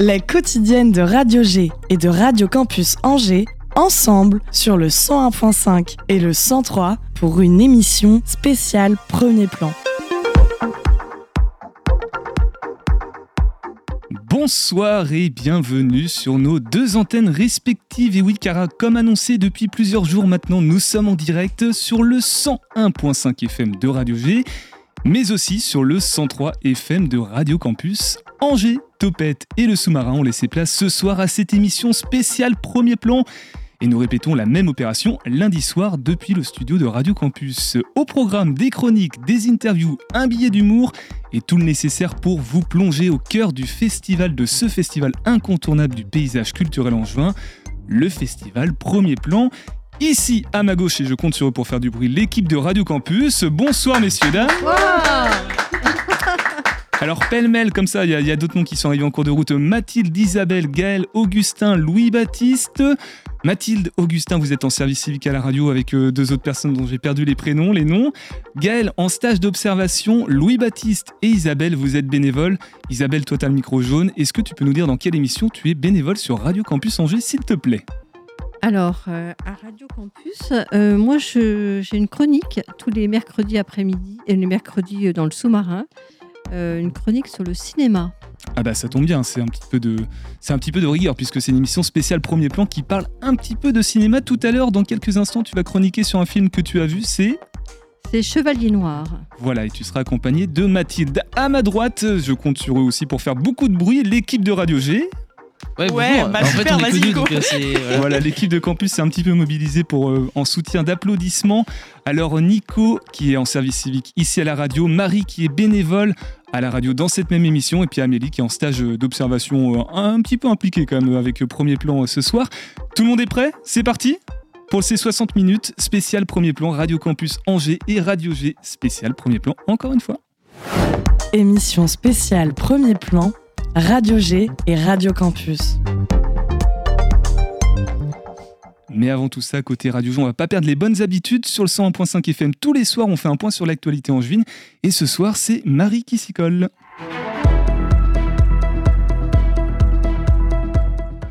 Les quotidiennes de Radio G et de Radio Campus Angers, ensemble sur le 101.5 et le 103 pour une émission spéciale Premier Plan. Bonsoir et bienvenue sur nos deux antennes respectives. Et oui, car comme annoncé depuis plusieurs jours maintenant, nous sommes en direct sur le 101.5 FM de Radio G, mais aussi sur le 103 FM de Radio Campus Angers. Topette et le sous-marin ont laissé place ce soir à cette émission spéciale Premier Plan. Et nous répétons la même opération lundi soir depuis le studio de Radio Campus. Au programme des chroniques, des interviews, un billet d'humour et tout le nécessaire pour vous plonger au cœur du festival de ce festival incontournable du paysage culturel en juin, le festival Premier Plan. Ici, à ma gauche, et je compte sur eux pour faire du bruit, l'équipe de Radio Campus. Bonsoir messieurs, dames. Alors pêle-mêle comme ça, il y a, d'autres noms qui sont arrivés en cours de route. Mathilde, Isabelle, Gaël, Augustin, Louis-Baptiste. Mathilde, Augustin, vous êtes en service civique à la radio avec euh, deux autres personnes dont j'ai perdu les prénoms, les noms. Gaël, en stage d'observation. Louis-Baptiste et Isabelle, vous êtes bénévoles. Isabelle, toi, t'as le micro jaune. Est-ce que tu peux nous dire dans quelle émission tu es bénévole sur Radio Campus Angers, s'il te plaît? Alors, euh, à Radio Campus, euh, moi, j'ai une chronique tous les mercredis après-midi et les mercredis dans le sous-marin. Euh, une chronique sur le cinéma. Ah bah ça tombe bien, c'est un petit peu de c'est un petit peu de rigueur puisque c'est une émission spéciale premier plan qui parle un petit peu de cinéma tout à l'heure dans quelques instants tu vas chroniquer sur un film que tu as vu, c'est c'est Chevalier Noir. Voilà, et tu seras accompagné de Mathilde. À ma droite, je compte sur eux aussi pour faire beaucoup de bruit, l'équipe de Radio G. Ouais, bah, en fait, on est donc, euh, voilà, l'équipe de campus s'est un petit peu mobilisée pour euh, en soutien d'applaudissements. Alors Nico qui est en service civique ici à la radio, Marie qui est bénévole à la radio dans cette même émission et puis Amélie qui est en stage d'observation euh, un petit peu impliquée quand même avec Premier Plan ce soir. Tout le monde est prêt? C'est parti? Pour ces 60 minutes, spécial Premier Plan, Radio Campus Angers et Radio G, spécial Premier Plan encore une fois. Émission spéciale Premier Plan Radio G et Radio Campus. Mais avant tout ça, côté Radio G, on va pas perdre les bonnes habitudes. Sur le 101.5 FM, tous les soirs, on fait un point sur l'actualité en juin. Et ce soir, c'est Marie qui s'y colle.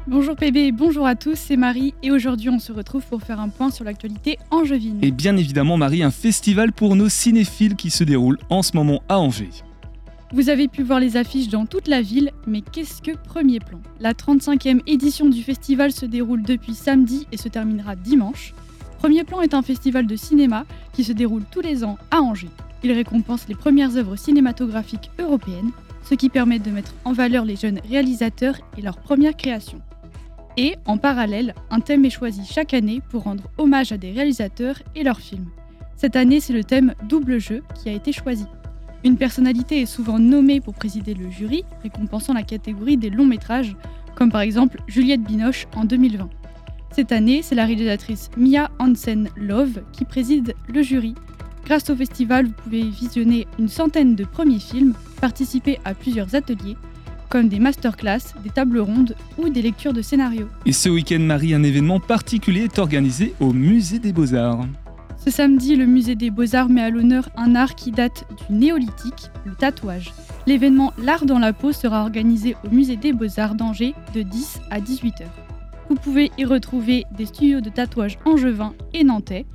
Bonjour PB, bonjour à tous, c'est Marie et aujourd'hui on se retrouve pour faire un point sur l'actualité angevine. Et bien évidemment Marie, un festival pour nos cinéphiles qui se déroule en ce moment à Angers. Vous avez pu voir les affiches dans toute la ville, mais qu'est-ce que Premier Plan? La 35e édition du festival se déroule depuis samedi et se terminera dimanche. Premier Plan est un festival de cinéma qui se déroule tous les ans à Angers. Il récompense les premières œuvres cinématographiques européennes, ce qui permet de mettre en valeur les jeunes réalisateurs et leurs premières créations. Et, en parallèle, un thème est choisi chaque année pour rendre hommage à des réalisateurs et leurs films. Cette année, c'est le thème Double jeu qui a été choisi. Une personnalité est souvent nommée pour présider le jury, récompensant la catégorie des longs métrages, comme par exemple Juliette Binoche en 2020. Cette année, c'est la réalisatrice Mia Hansen Love qui préside le jury. Grâce au festival, vous pouvez visionner une centaine de premiers films, participer à plusieurs ateliers, comme des masterclass, des tables rondes ou des lectures de scénarios. Et ce week-end, Marie, un événement particulier est organisé au Musée des Beaux-Arts. Ce samedi, le musée des Beaux-Arts met à l'honneur un art qui date du néolithique, le tatouage. L'événement L'art dans la peau sera organisé au musée des Beaux-Arts d'Angers de 10 à 18 h Vous pouvez y retrouver des studios de tatouage angevin et nantais,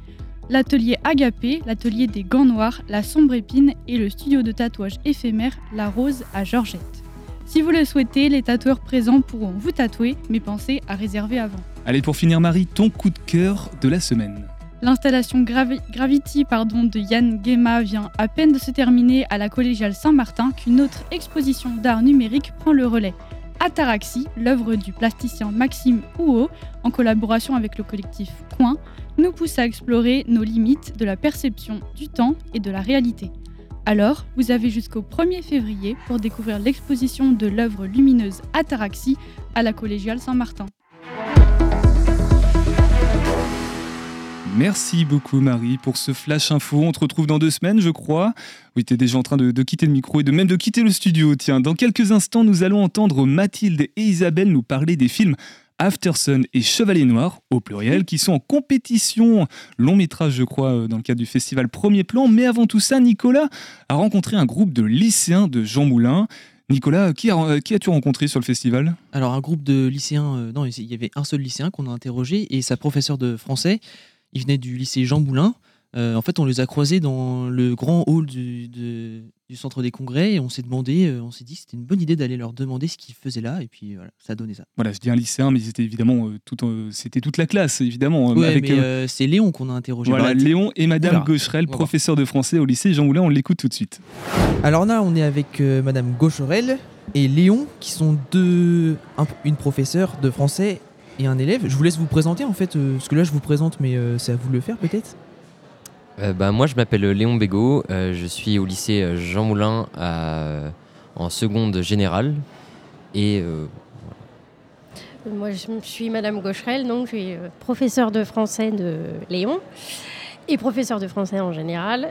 l'atelier Agapé, l'atelier des gants noirs, la sombre épine et le studio de tatouage éphémère La Rose à Georgette. Si vous le souhaitez, les tatoueurs présents pourront vous tatouer, mais pensez à réserver avant. Allez, pour finir, Marie, ton coup de cœur de la semaine. L'installation Gravity pardon, de Yann Guéma vient à peine de se terminer à la collégiale Saint-Martin qu'une autre exposition d'art numérique prend le relais. Ataraxie, l'œuvre du plasticien Maxime Houot, en collaboration avec le collectif Coin, nous pousse à explorer nos limites de la perception du temps et de la réalité. Alors, vous avez jusqu'au 1er février pour découvrir l'exposition de l'œuvre lumineuse Ataraxie à la collégiale Saint-Martin. Merci beaucoup Marie pour ce flash info. On te retrouve dans deux semaines, je crois. Oui, tu es déjà en train de, quitter le micro et de même de quitter le studio. Tiens, dans quelques instants, nous allons entendre Mathilde et Isabelle nous parler des films Aftersun et Chevalier Noir, au pluriel, qui sont en compétition long métrage, je crois, euh, dans le cadre du festival Premier Plan. Mais avant tout ça, Nicolas a rencontré un groupe de lycéens de Jean Moulin. Nicolas, qui, qui as-tu rencontré sur le festival? Alors un groupe de lycéens, non, il y avait un seul lycéen qu'on a interrogé et sa professeure de français. Il venait du lycée Jean Moulin. en fait, on les a croisés dans le grand hall du, du centre des congrès et on s'est demandé, euh, on s'est dit que c'était une bonne idée d'aller leur demander ce qu'ils faisaient là et puis voilà, ça a donné ça. Voilà, je dis un lycéen, mais c'était évidemment euh, tout, c'était toute la classe évidemment. Ouais, avec, mais euh, c'est Léon qu'on a interrogé. Voilà, Léon et Madame Gaucherel, professeur de français au lycée Jean Moulin, on l'écoute tout de suite. Alors là, on est avec Madame Gaucherel et Léon qui sont deux, une professeure de français et un élève. Je vous laisse vous présenter en fait, parce que là je vous présente, mais c'est à vous de le faire peut-être. Euh, bah, moi, je m'appelle Léon Bégaud. Euh, je suis au lycée euh, Jean Moulin en seconde générale. Et Moi, je suis Madame Gaucherel, donc je suis professeure de français de Léon et professeure de français en général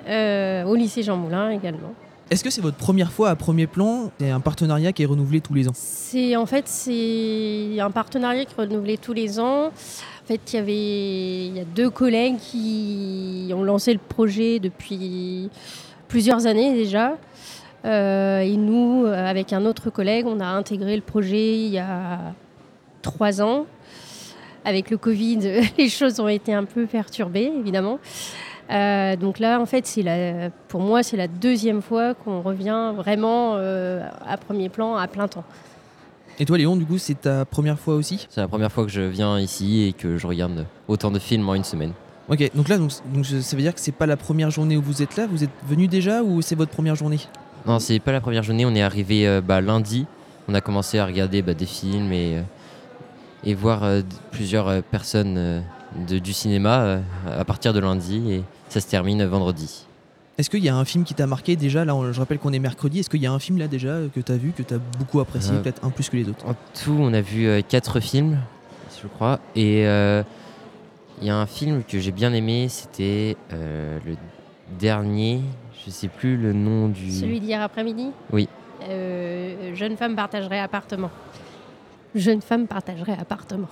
au lycée Jean Moulin également. Est-ce que c'est votre première fois à premier plan C'est un partenariat qui est renouvelé tous les ans C'est en fait c'est un partenariat qui est renouvelé tous les ans. En fait, il y avait a deux collègues qui ont lancé le projet depuis plusieurs années déjà. Euh, et nous, avec un autre collègue, on a intégré le projet il y a trois ans. Avec le Covid, les choses ont été un peu perturbées, évidemment. Euh, donc là, en fait, c'est la, pour moi, c'est la deuxième fois qu'on revient vraiment euh, à premier plan, à plein temps. Et toi, Léon, du coup, c'est ta première fois aussi? C'est la première fois que je viens ici et que je regarde autant de films en une semaine. Ok, donc là, donc, ça veut dire que c'est pas la première journée où vous êtes là? Vous êtes venu déjà ou c'est votre première journée? Non, c'est pas la première journée. On est arrivé euh, bah, lundi. On a commencé à regarder bah, des films et, et voir plusieurs personnes du cinéma à partir de lundi. Et ça se termine vendredi. Est-ce qu'il y a un film qui t'a marqué déjà Là, je rappelle qu'on est mercredi. Est-ce qu'il y a un film là déjà que tu as vu, que tu as beaucoup apprécié, euh, peut-être un plus que les autres? En tout, on a vu euh, quatre films, je crois. Et euh, il y a un film que j'ai bien aimé, c'était le dernier, je sais plus le nom du. Celui d'hier après-midi? Oui. jeune femme partagerait appartement. Jeune femme partagerait appartement.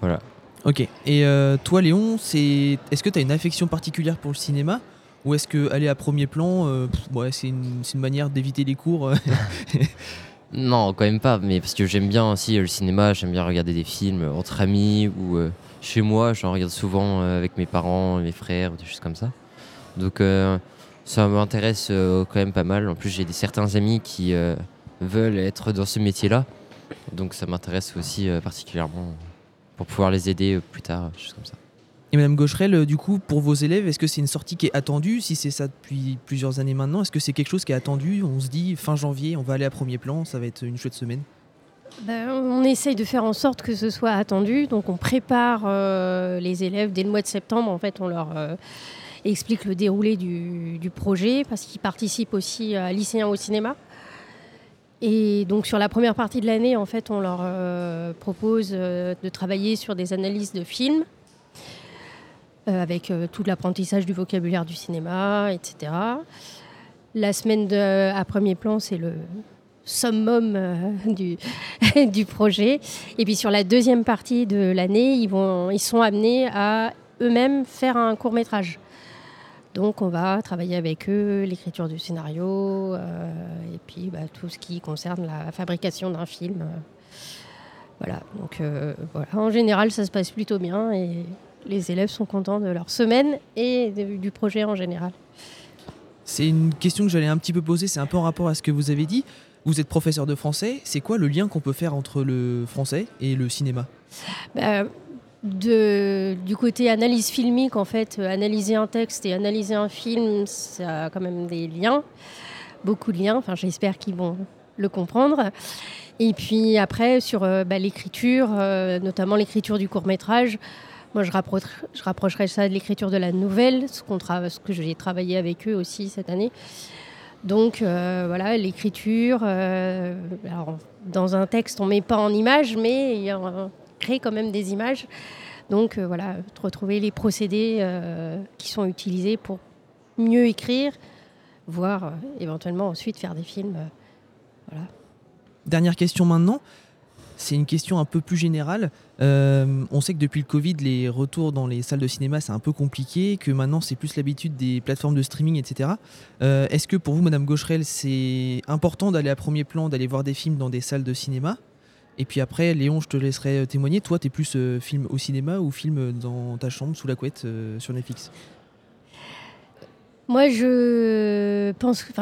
Voilà. Ok. Et euh, toi, Léon, c'est est-ce que tu as une affection particulière pour le cinéma? Ou est-ce que aller à premier plan, euh, c'est une, manière d'éviter les cours euh? Non, quand même pas. Mais parce que j'aime bien aussi le cinéma, j'aime bien regarder des films entre amis ou chez moi. J'en regarde souvent avec mes parents, mes frères, des choses comme ça. Donc ça m'intéresse quand même pas mal. En plus, j'ai certains amis qui veulent être dans ce métier-là. Donc ça m'intéresse aussi particulièrement pour pouvoir les aider euh, plus tard, choses comme ça. Et Madame Gaucherel, euh, du coup, pour vos élèves, est-ce que c'est une sortie qui est attendue? Si c'est ça depuis plusieurs années maintenant, est-ce que c'est quelque chose qui est attendu? On se dit fin janvier, on va aller à premier plan, ça va être une chouette semaine ben, on essaye de faire en sorte que ce soit attendu. Donc on prépare euh, les élèves dès le mois de septembre. En fait, on leur explique le déroulé du, du projet parce qu'ils participent aussi à lycéens au cinéma. Et donc sur la première partie de l'année, en fait, on leur euh, propose euh, de travailler sur des analyses de films, euh, avec tout l'apprentissage du vocabulaire du cinéma, etc. La semaine à premier plan, c'est le summum du, projet. Et puis sur la deuxième partie de l'année, ils sont amenés à eux-mêmes faire un court métrage. Donc on va travailler avec eux l'écriture du scénario euh, et puis bah, tout ce qui concerne la fabrication d'un film. Voilà, donc euh, voilà. En général, ça se passe plutôt bien et les élèves sont contents de leur semaine et du projet en général. C'est une question que j'allais un petit peu poser, c'est un peu en rapport à ce que vous avez dit. Vous êtes professeur de français, c'est quoi le lien qu'on peut faire entre le français et le cinéma? Bah, du côté analyse filmique, en fait, euh, analyser un texte et analyser un film, ça a quand même des liens, beaucoup de liens. Enfin, j'espère qu'ils vont le comprendre. Et puis après, sur euh, bah, l'écriture, euh, notamment l'écriture du court métrage, moi, je, rapprocherais ça de l'écriture de la nouvelle, ce, que j'ai travaillé avec eux aussi cette année. Donc voilà, l'écriture. dans un texte, on met pas en image, mais il y a crée quand même des images. Donc euh, voilà, retrouver les procédés euh, qui sont utilisés pour mieux écrire, voire euh, éventuellement ensuite faire des films. voilà. Dernière question maintenant. c'est une question un peu plus générale. On sait que depuis le Covid, les retours dans les salles de cinéma, c'est un peu compliqué, que maintenant c'est plus l'habitude des plateformes de streaming, etc. Est-ce que pour vous, Madame Gaucherel, c'est important d'aller à premier plan, d'aller voir des films dans des salles de cinéma? Et puis après, Léon, je te laisserai témoigner. Toi, tu es plus film au cinéma ou film dans ta chambre, sous la couette, sur Netflix? Moi, je pense que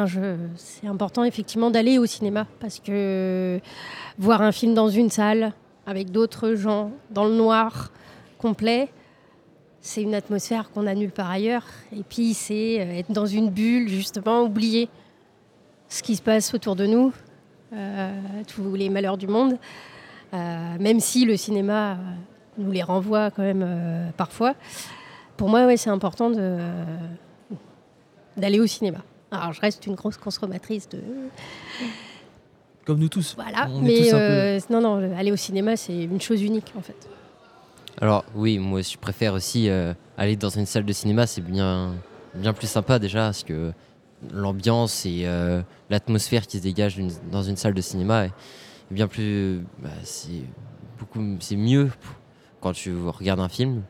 c'est important effectivement d'aller au cinéma parce que voir un film dans une salle avec d'autres gens dans le noir complet, c'est une atmosphère qu'on a nulle part ailleurs. Et puis, c'est euh, être dans une bulle, justement, oublier ce qui se passe autour de nous, euh, tous les malheurs du monde, euh, même si le cinéma nous les renvoie quand même parfois. Pour moi, ouais, c'est important de d'aller au cinéma. Alors, je reste une grosse consommatrice de. Comme nous tous. Voilà, mais euh, non, non, aller au cinéma, c'est une chose unique en fait. Alors, oui, moi je préfère aussi euh, aller dans une salle de cinéma, c'est bien, bien plus sympa déjà, parce que l'ambiance et euh, l'atmosphère qui se dégage dans une salle de cinéma est bien plus. Bah, c'est beaucoup c'est mieux quand tu regardes un film.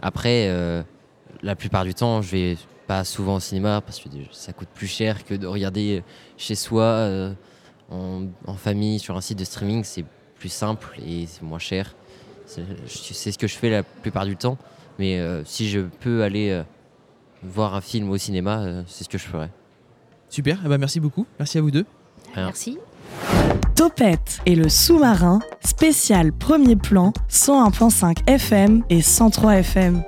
Après, la plupart du temps, je vais pas souvent au cinéma parce que ça coûte plus cher que de regarder chez soi euh, en, famille sur un site de streaming. C'est plus simple et c'est moins cher. C'est ce que je fais la plupart du temps. Mais euh, si je peux aller euh, voir un film au cinéma, c'est ce que je ferai. Super, eh ben merci beaucoup. Merci à vous deux. Merci. Topette et le sous-marin, spécial premier plan, 101.5 FM et 103 FM.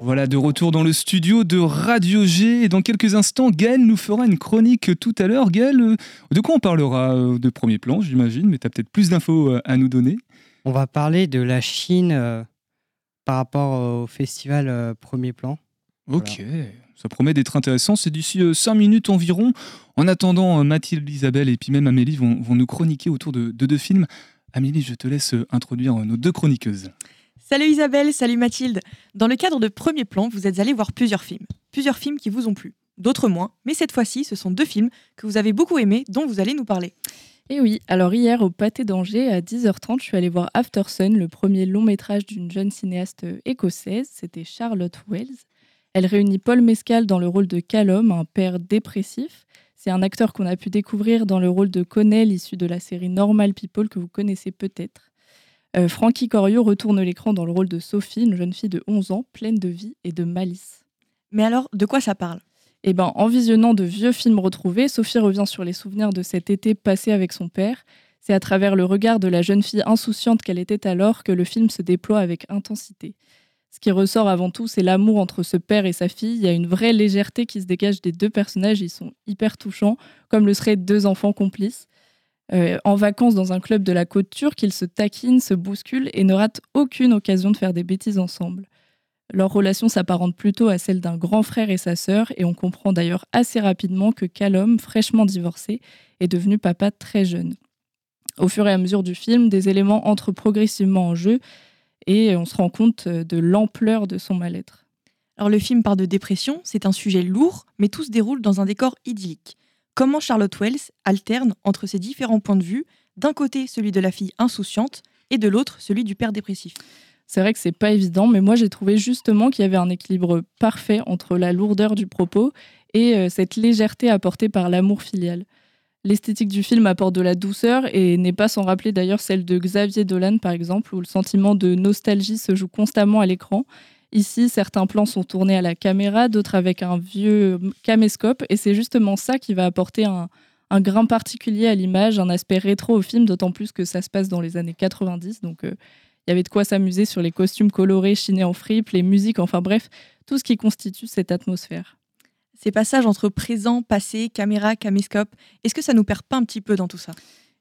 Voilà, de retour dans le studio de Radio G. Et dans quelques instants, Gaël nous fera une chronique tout à l'heure. Gaël, euh, de quoi on parlera euh, De premier plan, j'imagine, mais tu as peut-être plus d'infos euh, à nous donner. On va parler de la Chine par rapport au festival Premier Plan. Ok, ça promet d'être intéressant. C'est d'ici 5 minutes environ. En attendant, Mathilde, Isabelle et puis même Amélie vont, nous chroniquer autour de deux films. Amélie, je te laisse introduire nos deux chroniqueuses. Salut Isabelle, salut Mathilde. Dans le cadre de Premier Plan, vous êtes allé voir plusieurs films. Plusieurs films qui vous ont plu, d'autres moins, mais cette fois-ci, ce sont deux films que vous avez beaucoup aimés, dont vous allez nous parler. Et oui, alors hier au Pâté d'Angers à 10h30, je suis allée voir After Sun, le premier long métrage d'une jeune cinéaste écossaise, c'était Charlotte Wells. Elle réunit Paul Mescal dans le rôle de Callum, un père dépressif. C'est un acteur qu'on a pu découvrir dans le rôle de Connell, issu de la série Normal People que vous connaissez peut-être. Euh, Frankie Corio retourne l'écran dans le rôle de Sophie, une jeune fille de 11 ans, pleine de vie et de malice. Mais alors, de quoi ça parle? Eh ben, en visionnant de vieux films retrouvés, Sophie revient sur les souvenirs de cet été passé avec son père. C'est à travers le regard de la jeune fille insouciante qu'elle était alors que le film se déploie avec intensité. Ce qui ressort avant tout, c'est l'amour entre ce père et sa fille. Il y a une vraie légèreté qui se dégage des deux personnages. Ils sont hyper touchants, comme le seraient deux enfants complices. Euh, en vacances dans un club de la côte turque, ils se taquinent, se bousculent et ne ratent aucune occasion de faire des bêtises ensemble. Leur relation s'apparente plutôt à celle d'un grand frère et sa sœur, et on comprend d'ailleurs assez rapidement que Callum, fraîchement divorcé, est devenu papa très jeune. Au fur et à mesure du film, des éléments entrent progressivement en jeu, et on se rend compte de l'ampleur de son mal-être. Alors le film parle de dépression, c'est un sujet lourd, mais tout se déroule dans un décor idyllique comment Charlotte Wells alterne entre ces différents points de vue, d'un côté celui de la fille insouciante et de l'autre celui du père dépressif? C'est vrai que c'est pas évident, mais moi j'ai trouvé justement qu'il y avait un équilibre parfait entre la lourdeur du propos et euh, cette légèreté apportée par l'amour filial. L'esthétique du film apporte de la douceur et n'est pas sans rappeler d'ailleurs celle de Xavier Dolan par exemple, où le sentiment de nostalgie se joue constamment à l'écran Ici, certains plans sont tournés à la caméra, d'autres avec un vieux caméscope, et c'est justement ça qui va apporter un, grain particulier à l'image, un aspect rétro au film, d'autant plus que ça se passe dans les années 90. Donc, euh, il y avait de quoi s'amuser sur les costumes colorés, chinés en fripe, les musiques, enfin bref, tout ce qui constitue cette atmosphère. Ces passages entre présent, passé, caméra, caméscope, est-ce que ça nous perd pas un petit peu dans tout ça?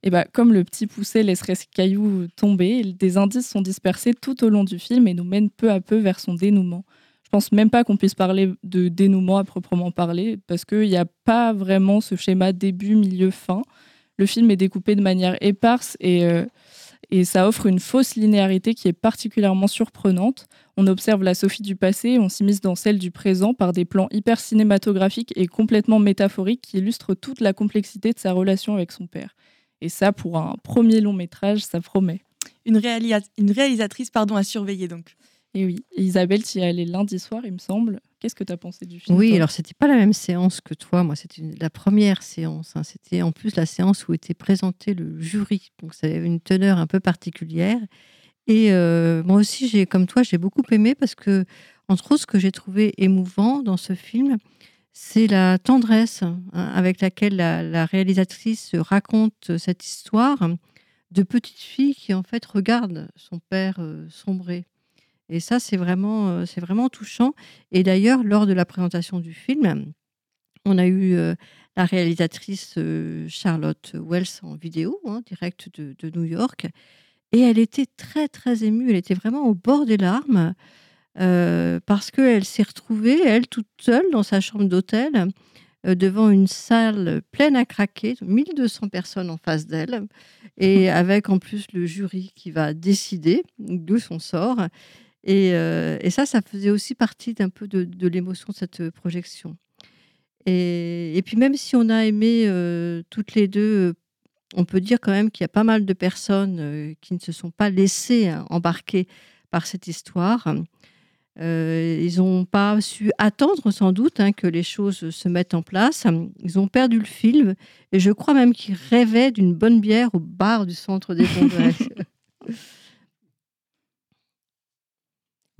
Et bah, comme le petit poussé laisserait ce caillou tomber, des indices sont dispersés tout au long du film et nous mènent peu à peu vers son dénouement. Je pense même pas qu'on puisse parler de dénouement à proprement parler, parce qu'il n'y a pas vraiment ce schéma début, milieu, fin. Le film est découpé de manière éparse et, euh, et ça offre une fausse linéarité qui est particulièrement surprenante. On observe la Sophie du passé, on s'immisce dans celle du présent par des plans hyper cinématographiques et complètement métaphoriques qui illustrent toute la complexité de sa relation avec son père. Et ça, pour un premier long métrage, ça promet. Une, une réalisatrice pardon, à surveiller donc. Et oui, Isabelle, tu y es allée lundi soir, il me semble. Qu'est-ce que tu as pensé du film Oui, alors c'était pas la même séance que toi. Moi, c'était la première séance. Hein. C'était en plus la séance où était présenté le jury. Donc ça avait une teneur un peu particulière. Et euh, moi aussi, j'ai, comme toi, j'ai beaucoup aimé parce que, entre autres, ce que j'ai trouvé émouvant dans ce film, c'est la tendresse hein, avec laquelle la, réalisatrice raconte cette histoire de petite fille qui en fait regarde son père euh, sombrer. Et ça, c'est vraiment, euh, c'est vraiment touchant. Et d'ailleurs, lors de la présentation du film, on a eu euh, la réalisatrice Charlotte Wells en vidéo, hein, direct de, de, New York, et elle était très très émue. Elle était vraiment au bord des larmes. Euh, parce qu'elle s'est retrouvée, elle, toute seule, dans sa chambre d'hôtel, euh, devant une salle pleine à craquer, 1200 personnes en face d'elle, et avec en plus le jury qui va décider de son sort. Et, euh, ça, ça faisait aussi partie d'un peu de, l'émotion de cette projection. Et, puis même si on a aimé toutes les deux, on peut dire quand même qu'il y a pas mal de personnes qui ne se sont pas laissées hein, embarquer par cette histoire. Euh, ils n'ont pas su attendre sans doute hein, que les choses se mettent en place. Ils ont perdu le fil et je crois même qu'ils rêvaient d'une bonne bière au bar du centre des congrès.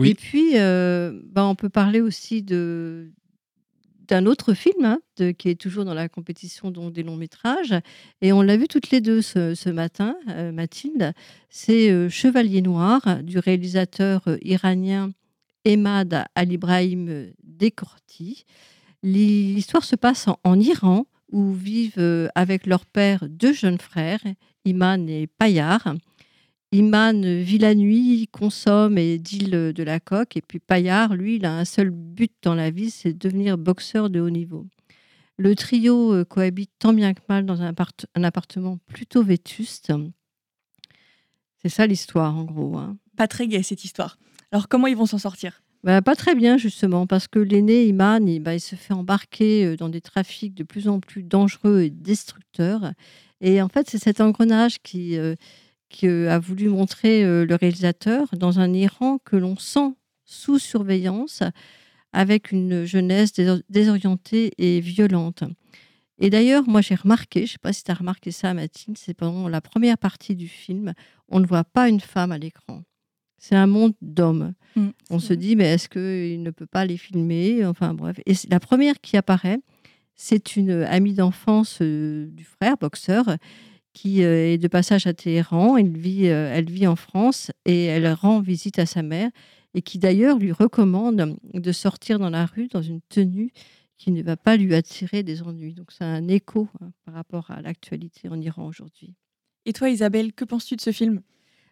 Et puis, euh, bah, on peut parler aussi de, d'un autre film hein, qui est toujours dans la compétition donc, des longs métrages. Et on l'a vu toutes les deux ce, matin, euh, Mathilde. C'est Chevalier Noir du réalisateur iranien Emad Al-Ibrahim Dekorti. L'histoire se passe en, Iran, où vivent euh, avec leur père deux jeunes frères, Iman et Payar. Iman vit la nuit, consomme et deal de la coque, et puis Payar, lui, il a un seul but dans la vie, c'est devenir boxeur de haut niveau. Le trio euh, cohabite tant bien que mal dans un, appartement plutôt vétuste. C'est ça l'histoire, en gros. Hein. Pas très gai, cette histoire. Alors comment ils vont s'en sortir? Bah, Pas très bien justement, parce que l'aîné Iman, il, bah, il, se fait embarquer euh, dans des trafics de plus en plus dangereux et destructeurs. Et en fait, c'est cet engrenage qui, euh, qui euh, a voulu montrer le réalisateur dans un Iran que l'on sent sous surveillance, avec une jeunesse désorientée et violente. Et d'ailleurs, moi j'ai remarqué, je ne sais pas si tu as remarqué ça, Mathilde, c'est pendant la première partie du film, on ne voit pas une femme à l'écran. C'est un monde d'hommes. Mm. On se dit, mais est-ce qu'il ne peut pas les filmer? Enfin bref. Et la première qui apparaît, c'est une amie d'enfance euh, du frère, boxeur, qui euh, est de passage à Téhéran. Elle vit, euh, elle vit en France et elle rend visite à sa mère et qui d'ailleurs lui recommande de sortir dans la rue dans une tenue qui ne va pas lui attirer des ennuis. Donc c'est un écho hein, par rapport à l'actualité en Iran aujourd'hui. Et toi Isabelle, que penses-tu de ce film?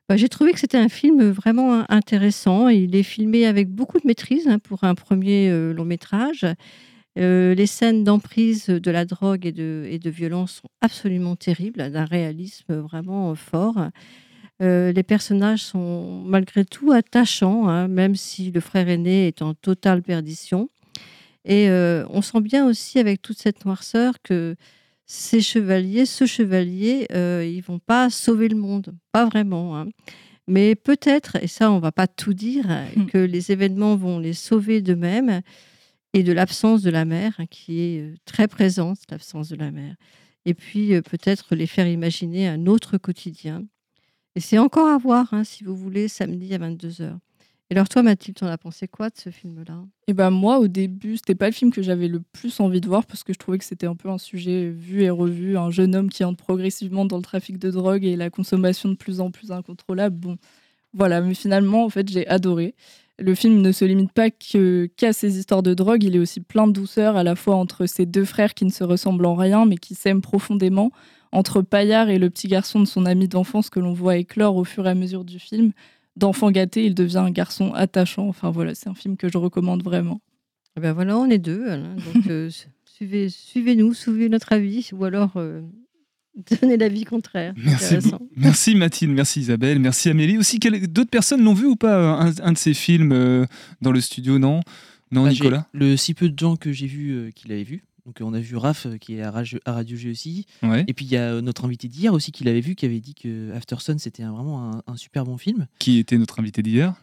Bah, j'ai trouvé que c'était un film vraiment intéressant. Il est filmé avec beaucoup de maîtrise hein, pour un premier euh, long métrage. Euh, les scènes d'emprise de la drogue et de, et de violence sont absolument terribles, d'un réalisme vraiment fort. Euh, les personnages sont malgré tout attachants, hein, même si le frère aîné est en totale perdition. Et on sent bien aussi avec toute cette noirceur que ces chevaliers, ce chevalier, euh, ils vont pas sauver le monde, pas vraiment. Hein. Mais peut-être, et ça on va pas tout dire, que les événements vont les sauver d'eux-mêmes et de l'absence de la mère, hein, qui est euh, très présente, l'absence de la mère. Et puis euh, peut-être les faire imaginer un autre quotidien. Et c'est encore à voir, hein, si vous voulez, samedi à 22h. Et alors toi, Mathilde, en as pensé quoi de ce film-là? Eh ben moi, au début, c'était pas le film que j'avais le plus envie de voir parce que je trouvais que c'était un peu un sujet vu et revu, un jeune homme qui entre progressivement dans le trafic de drogue et la consommation de plus en plus incontrôlable. Bon, voilà, mais finalement, en fait, j'ai adoré. Le film ne se limite pas qu'à ces histoires de drogue, il est aussi plein de douceur à la fois entre ces deux frères qui ne se ressemblent en rien mais qui s'aiment profondément, entre Paillard et le petit garçon de son ami d'enfance que l'on voit éclore au fur et à mesure du film d'enfant gâté, il devient un garçon attachant. Enfin voilà, c'est un film que je recommande vraiment. Eh ben voilà, on est deux. donc euh, suivez, suivez-nous, suivez notre avis, ou alors euh, donnez l'avis contraire. Merci, merci Mathilde, merci Isabelle, merci Amélie. Aussi, d'autres personnes l'ont vu ou pas un, de ces films euh, dans le studio Non, non, bah, Nicolas? Le si peu de gens que j'ai vu qui l'avaient vu. Donc on a vu Raph qui est à Radio, à Radio G aussi. Ouais. Et puis il y a notre invité d'hier aussi qui l'avait vu, qui avait dit que After Sun c'était vraiment un, un super bon film. Qui était notre invité d'hier?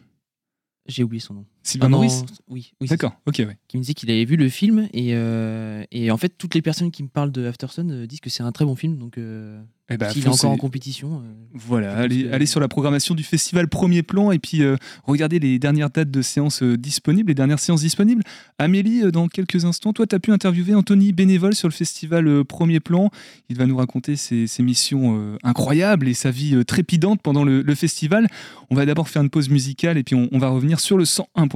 J'ai oublié son nom. Sylvain Ah Maurice Oui. oui D'accord, ok, ouais. qui me disait qu'il avait vu le film et, euh, et en fait toutes les personnes qui me parlent de Aftersun euh, disent que c'est un très bon film donc euh, Eh ben, s'il est encore en compétition euh, Voilà, allez, que- allez sur la programmation du festival Premier Plan et puis regardez les dernières dates de séances disponibles, les dernières séances disponibles. Amélie, dans quelques instants, toi, tu as pu interviewer Anthony bénévole sur le festival Premier Plan. Il va nous raconter ses, ses missions incroyables et sa vie trépidante pendant le, le festival. On va d'abord faire une pause musicale et puis on, on va revenir sur le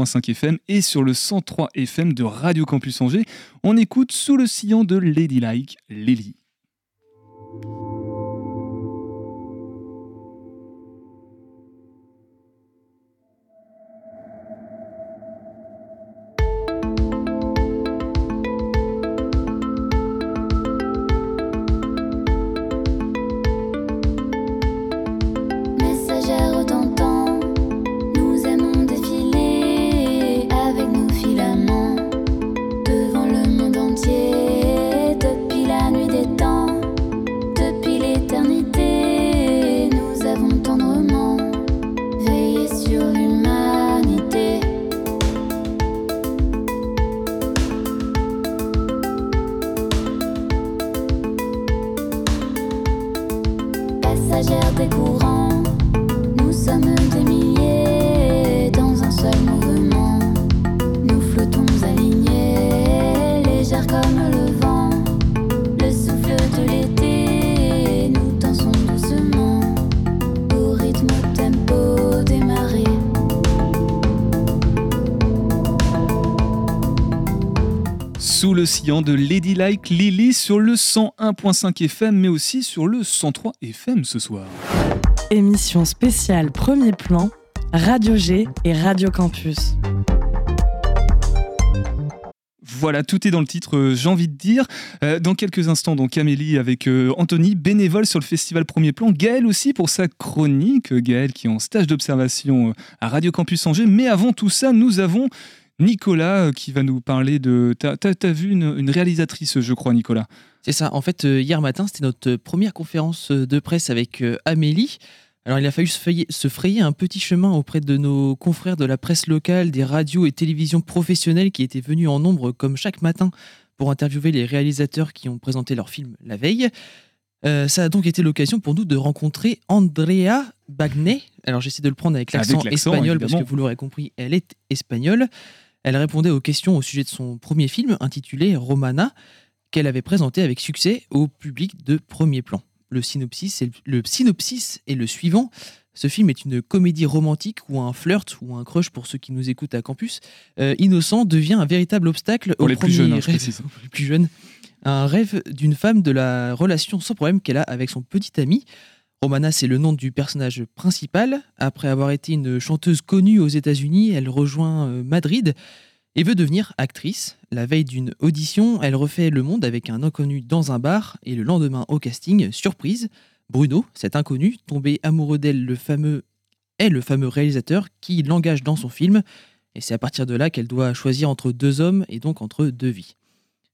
101.5 FM et sur le 103 FM de Radio Campus Angers. On écoute Sous le sillon de Ladylike, Lily. Le sillon de Ladylike Lily sur le 101.5 FM, mais aussi sur le 103 FM ce soir. Émission spéciale Premier Plan, Radio G et Radio Campus. Voilà, tout est dans le titre, euh, j'ai envie de dire. Euh, dans quelques instants, donc Amélie avec euh, Anthony, bénévole sur le festival Premier Plan. Gaël aussi pour sa chronique. Gaël qui est en stage d'observation à Radio Campus Angers. Mais avant tout ça, nous avons Nicolas euh, qui va nous parler de. T'as t'as vu une, une réalisatrice, je crois, Nicolas? C'est ça. En fait, euh, hier matin, c'était notre première conférence euh, de presse avec Amélie. Alors, il a fallu se frayer, un petit chemin auprès de nos confrères de la presse locale, des radios et télévisions professionnelles qui étaient venus en nombre comme chaque matin pour interviewer les réalisateurs qui ont présenté leur film la veille. Euh, ça a donc été l'occasion pour nous de rencontrer Andrea Bagné. Alors j'essaie de le prendre avec l'accent espagnol parce que vous l'aurez compris, elle est espagnole. Elle répondait aux questions au sujet de son premier film intitulé Romana, qu'elle avait présenté avec succès au public de premier plan. Le synopsis, est le, le synopsis est le suivant. Ce film est une comédie romantique où un flirt ou un crush pour ceux qui nous écoutent à campus, euh, innocent devient un véritable obstacle Pour au les plus premier jeunes, hein, je rêve- précise. pour les plus jeunes. Un rêve d'une femme de la relation sans problème qu'elle a avec son petit ami. Romana, c'est le nom du personnage principal. Après avoir été une chanteuse connue aux États-Unis, elle rejoint euh, Madrid et veut devenir actrice. La veille d'une audition, elle refait le monde avec un inconnu dans un bar et le lendemain au casting, surprise, Bruno, cet inconnu, tombé amoureux d'elle, le fameux est le fameux réalisateur qui l'engage dans son film et c'est à partir de là qu'elle doit choisir entre deux hommes et donc entre deux vies.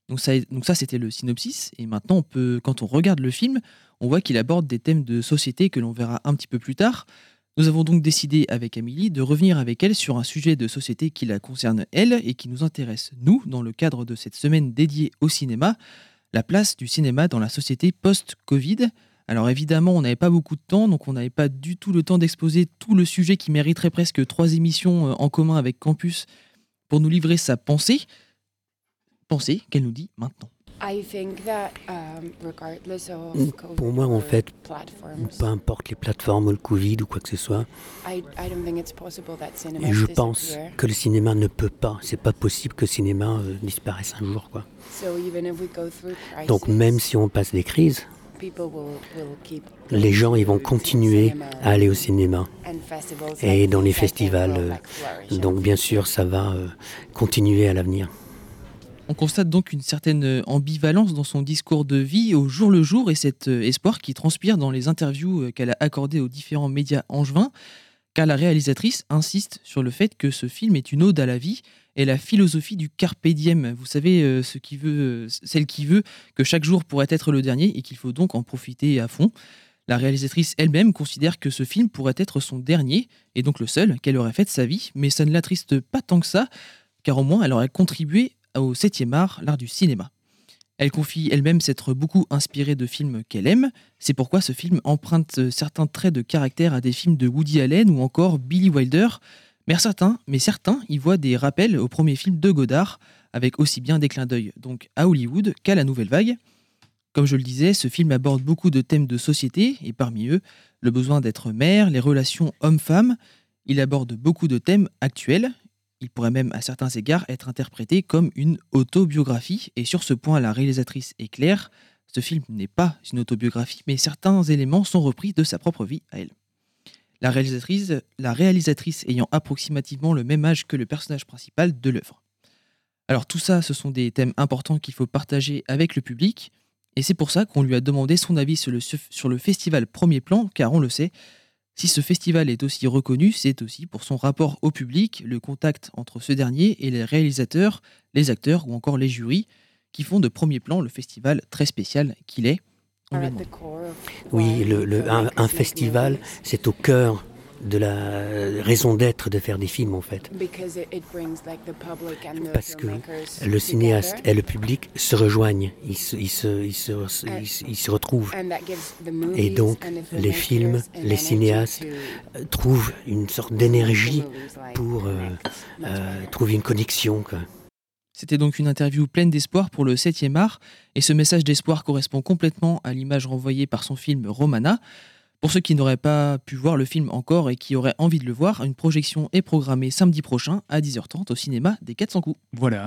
Donc ça, c'était le synopsis et maintenant on peut quand on regarde le film, on voit qu'il aborde des thèmes de société que l'on verra un petit peu plus tard. Nous avons donc décidé avec Amélie de revenir avec elle sur un sujet de société qui la concerne elle et qui nous intéresse nous dans le cadre de cette semaine dédiée au cinéma, la place du cinéma dans la société post-Covid. Alors évidemment, on n'avait pas beaucoup de temps, donc on n'avait pas du tout le temps d'exposer tout le sujet qui mériterait presque trois émissions euh, en commun avec Campus pour nous livrer sa pensée. Pensée qu'elle nous dit maintenant. Pour moi, en fait, peu importe les plateformes ou le Covid ou quoi que ce soit, et je pense que le cinéma ne peut pas, c'est pas possible que le cinéma euh, disparaisse un jour. Quoi. Donc même si on passe des crises, les gens ils vont continuer à aller au cinéma et dans les festivals. euh, donc bien sûr, ça va euh, continuer à l'avenir. On constate donc une certaine euh, ambivalence dans son discours de vie au jour le jour et cet euh, espoir qui transpire dans les interviews euh, qu'elle a accordées aux différents médias angevins, car la réalisatrice insiste sur le fait que ce film est une ode à la vie est la philosophie du carpe diem. Vous savez, ce qui veut, celle qui veut que chaque jour pourrait être le dernier et qu'il faut donc en profiter à fond. La réalisatrice elle-même considère que ce film pourrait être son dernier, et donc le seul qu'elle aurait fait de sa vie, mais ça ne l'attriste pas tant que ça, car au moins elle aurait contribué au 7e art, l'art du cinéma. Elle confie elle-même s'être beaucoup inspirée de films qu'elle aime, c'est pourquoi ce film emprunte certains traits de caractère à des films de Woody Allen ou encore Billy Wilder, mais certains, mais certains y voient des rappels au premier film de Godard, avec aussi bien des clins d'œil donc à Hollywood qu'à la Nouvelle Vague. Comme je le disais, ce film aborde beaucoup de thèmes de société, et parmi eux, le besoin d'être mère, les relations homme-femme. Il aborde beaucoup de thèmes actuels. Il pourrait même, à certains égards, être interprété comme une autobiographie, et sur ce point, la réalisatrice est claire. Ce film n'est pas une autobiographie, mais certains éléments sont repris de sa propre vie à elle. La réalisatrice, la réalisatrice ayant approximativement le même âge que le personnage principal de l'œuvre. Alors tout ça, ce sont des thèmes importants qu'il faut partager avec le public. Et c'est pour ça qu'on lui a demandé son avis sur le, sur le festival Premier Plan, car on le sait, si ce festival est aussi reconnu, c'est aussi pour son rapport au public, le contact entre ce dernier et les réalisateurs, les acteurs ou encore les jurys, qui font de Premier Plan le festival très spécial qu'il est. Oui, le, un festival, c'est au cœur de la raison d'être de faire des films en fait. Parce que le cinéaste et le public se rejoignent, ils se, ils se, ils se, ils se retrouvent. Et donc les films, les cinéastes euh, trouvent une sorte d'énergie pour euh, euh, trouver une connexion. C'était donc une interview pleine d'espoir pour le 7e art, et ce message d'espoir correspond complètement à l'image renvoyée par son film Romana, pour ceux qui n'auraient pas pu voir le film encore et qui auraient envie de le voir, une projection est programmée samedi prochain à 10h30 au cinéma des 400 coups. Voilà,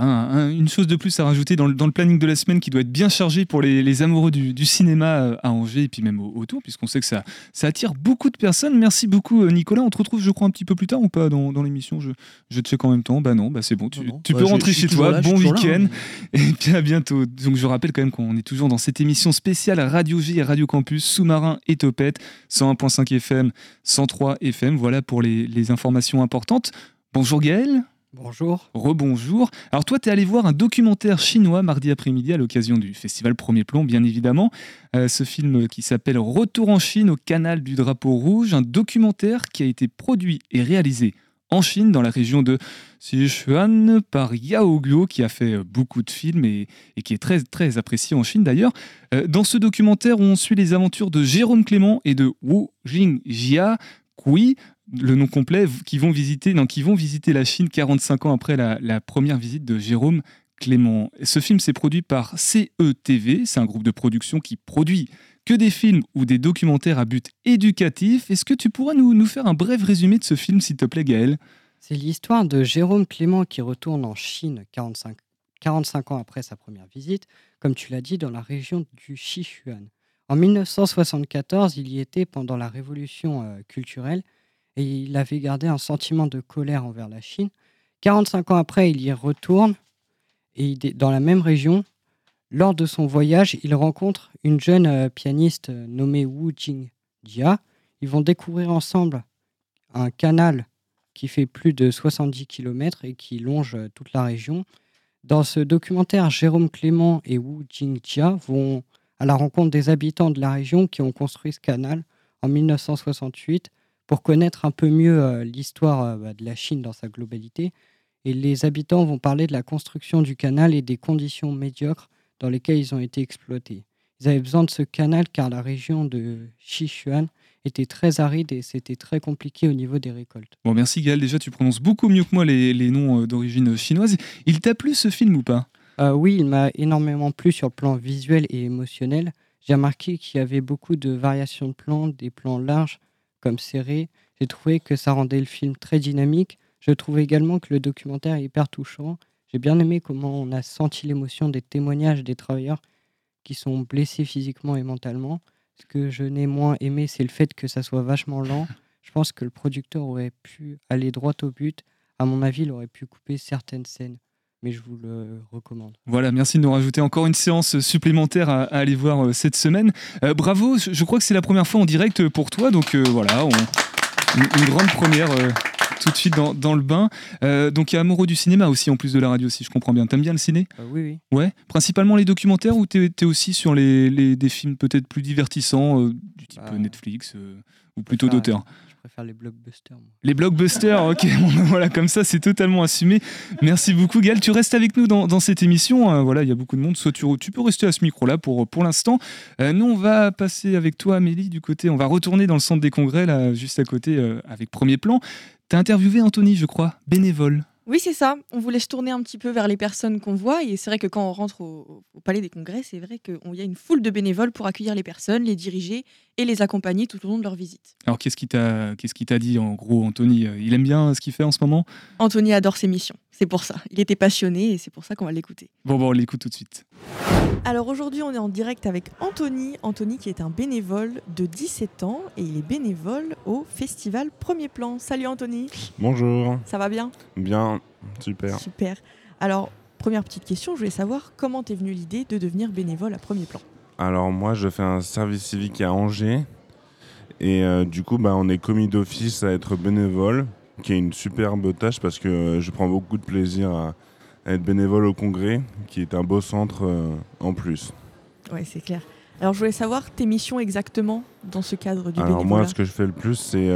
une chose de plus à rajouter dans le, planning de la semaine qui doit être bien chargé pour les, amoureux du, cinéma euh, à Angers et puis même autour, puisqu'on sait que ça, ça attire beaucoup de personnes. Merci beaucoup euh, Nicolas. On te retrouve, je crois, un petit peu plus tard ou pas dans, l'émission je, je check en même temps. Bah non, bah c'est bon, tu, peux bah, rentrer chez toi. bon week-end hein. et puis à bientôt. Donc je rappelle quand même qu'on est toujours dans cette émission spéciale Radio G et Radio Campus, Sous-Marin et Topette. 101.5 FM, 103 FM. Voilà pour les, informations importantes. Bonjour Gaël. Bonjour. Rebonjour. Alors toi, tu es allé voir un documentaire chinois mardi après-midi à l'occasion du festival Premier Plan, bien évidemment. Euh, ce film qui s'appelle Retour en Chine au canal du drapeau rouge, un documentaire qui a été produit et réalisé en Chine, dans la région de Sichuan, par Yao Guo, qui a fait euh, beaucoup de films et, qui est très, très apprécié en Chine d'ailleurs. Euh, dans ce documentaire, on suit les aventures de Jérôme Clément et de Wu Jingjia Kui, le nom complet, qui vont visiter, qui vont visiter la Chine 45 ans après la première visite de Jérôme Clément. Ce film s'est produit par CETV, c'est un groupe de production qui produit que des films ou des documentaires à but éducatif. Est-ce que tu pourrais nous, faire un bref résumé de ce film, s'il te plaît, Gaël? C'est l'histoire de Jérôme Clément qui retourne en Chine 45, 45 ans après sa première visite, comme tu l'as dit, dans la région du Sichuan. En 1974, il y était pendant la révolution euh, culturelle et il avait gardé un sentiment de colère envers la Chine. 45 ans après, il y retourne et dans la même région, lors de son voyage, il rencontre une jeune euh, pianiste euh, nommée Wu Jingjia. Ils vont découvrir ensemble un canal qui fait plus de 70 km et qui longe euh, toute la région. Dans ce documentaire, Jérôme Clément et Wu Jingjia vont à la rencontre des habitants de la région qui ont construit ce canal en 1968 pour connaître un peu mieux l'histoire bah, de la Chine dans sa globalité. Et les habitants vont parler de la construction du canal et des conditions médiocres dans lesquels ils ont été exploités. Ils avaient besoin de ce canal car la région de Sichuan était très aride et c'était très compliqué au niveau des récoltes. Bon, merci Gaël. Déjà, tu prononces beaucoup mieux que moi les, les noms euh, d'origine chinoise. Il t'a plu ce film ou pas? Euh, Oui, il m'a énormément plu sur le plan visuel et émotionnel. J'ai remarqué qu'il y avait beaucoup de variations de plans, des plans larges comme serrés. J'ai trouvé que ça rendait le film très dynamique. Je trouvais également que le documentaire est hyper touchant j'ai bien aimé comment on a senti l'émotion des témoignages des travailleurs qui sont blessés physiquement et mentalement. Ce que je n'ai moins aimé, c'est le fait que ça soit vachement lent. Je pense que le producteur aurait pu aller droit au but. À mon avis, il aurait pu couper certaines scènes. Mais je vous le recommande. Voilà, merci de nous rajouter encore une séance supplémentaire à, aller voir euh, cette semaine. Euh, bravo, je crois que c'est la première fois en direct pour toi, donc euh, voilà, une, grande première tout de suite dans, le bain. Euh, donc il y a amoureux du cinéma aussi, en plus de la radio, si je comprends bien. T'aimes bien le ciné? Euh, Oui, oui. Ouais, principalement les documentaires ou t'es es aussi sur les, des films peut-être plus divertissants, euh, du type bah, Netflix ou plutôt d'auteur? Faire les blockbusters. Les blockbusters, ok. voilà, comme ça, c'est totalement assumé. Merci beaucoup, Gaël. Tu restes avec nous dans, cette émission. Euh, voilà, il y a beaucoup de monde. Soit tu, tu peux rester à ce micro-là pour, pour l'instant. Euh, nous, on va passer avec toi, Amélie, du côté. On va retourner dans le centre des congrès, là, juste à côté, euh, avec premier plan. Tu as interviewé Anthony, je crois, bénévole. Oui, c'est ça. On voulait se tourner un petit peu vers les personnes qu'on voit. Et c'est vrai que quand on rentre au, Palais des Congrès, c'est vrai qu'il y a une foule de bénévoles pour accueillir les personnes, les diriger et les accompagner tout au long de leur visite. Alors, qu'est-ce qu'il t'a qu'est-ce t'a dit en gros, Anthony? Il aime bien ce qu'il fait en ce moment? Anthony adore ses missions. C'est pour ça. Il était passionné et c'est pour ça qu'on va l'écouter. Bon, bon, on l'écoute tout de suite. Alors aujourd'hui, on est en direct avec Anthony. Anthony qui est un bénévole de 17 ans et il est bénévole au festival Premier Plan. Salut Anthony. Bonjour. Ça va bien? Bien, super. Super. Alors, première petite question, je voulais savoir comment t'es venu l'idée de devenir bénévole à Premier Plan? Alors moi, je fais un service civique à Angers et euh, du coup, bah, on est commis d'office à être bénévole, qui est une superbe tâche parce que euh, je prends beaucoup de plaisir à être bénévole au Congrès, qui est un beau centre euh, en plus. Oui, c'est clair. Alors, je voulais savoir tes missions exactement dans ce cadre du Alors, moi, ce que je fais le plus, c'est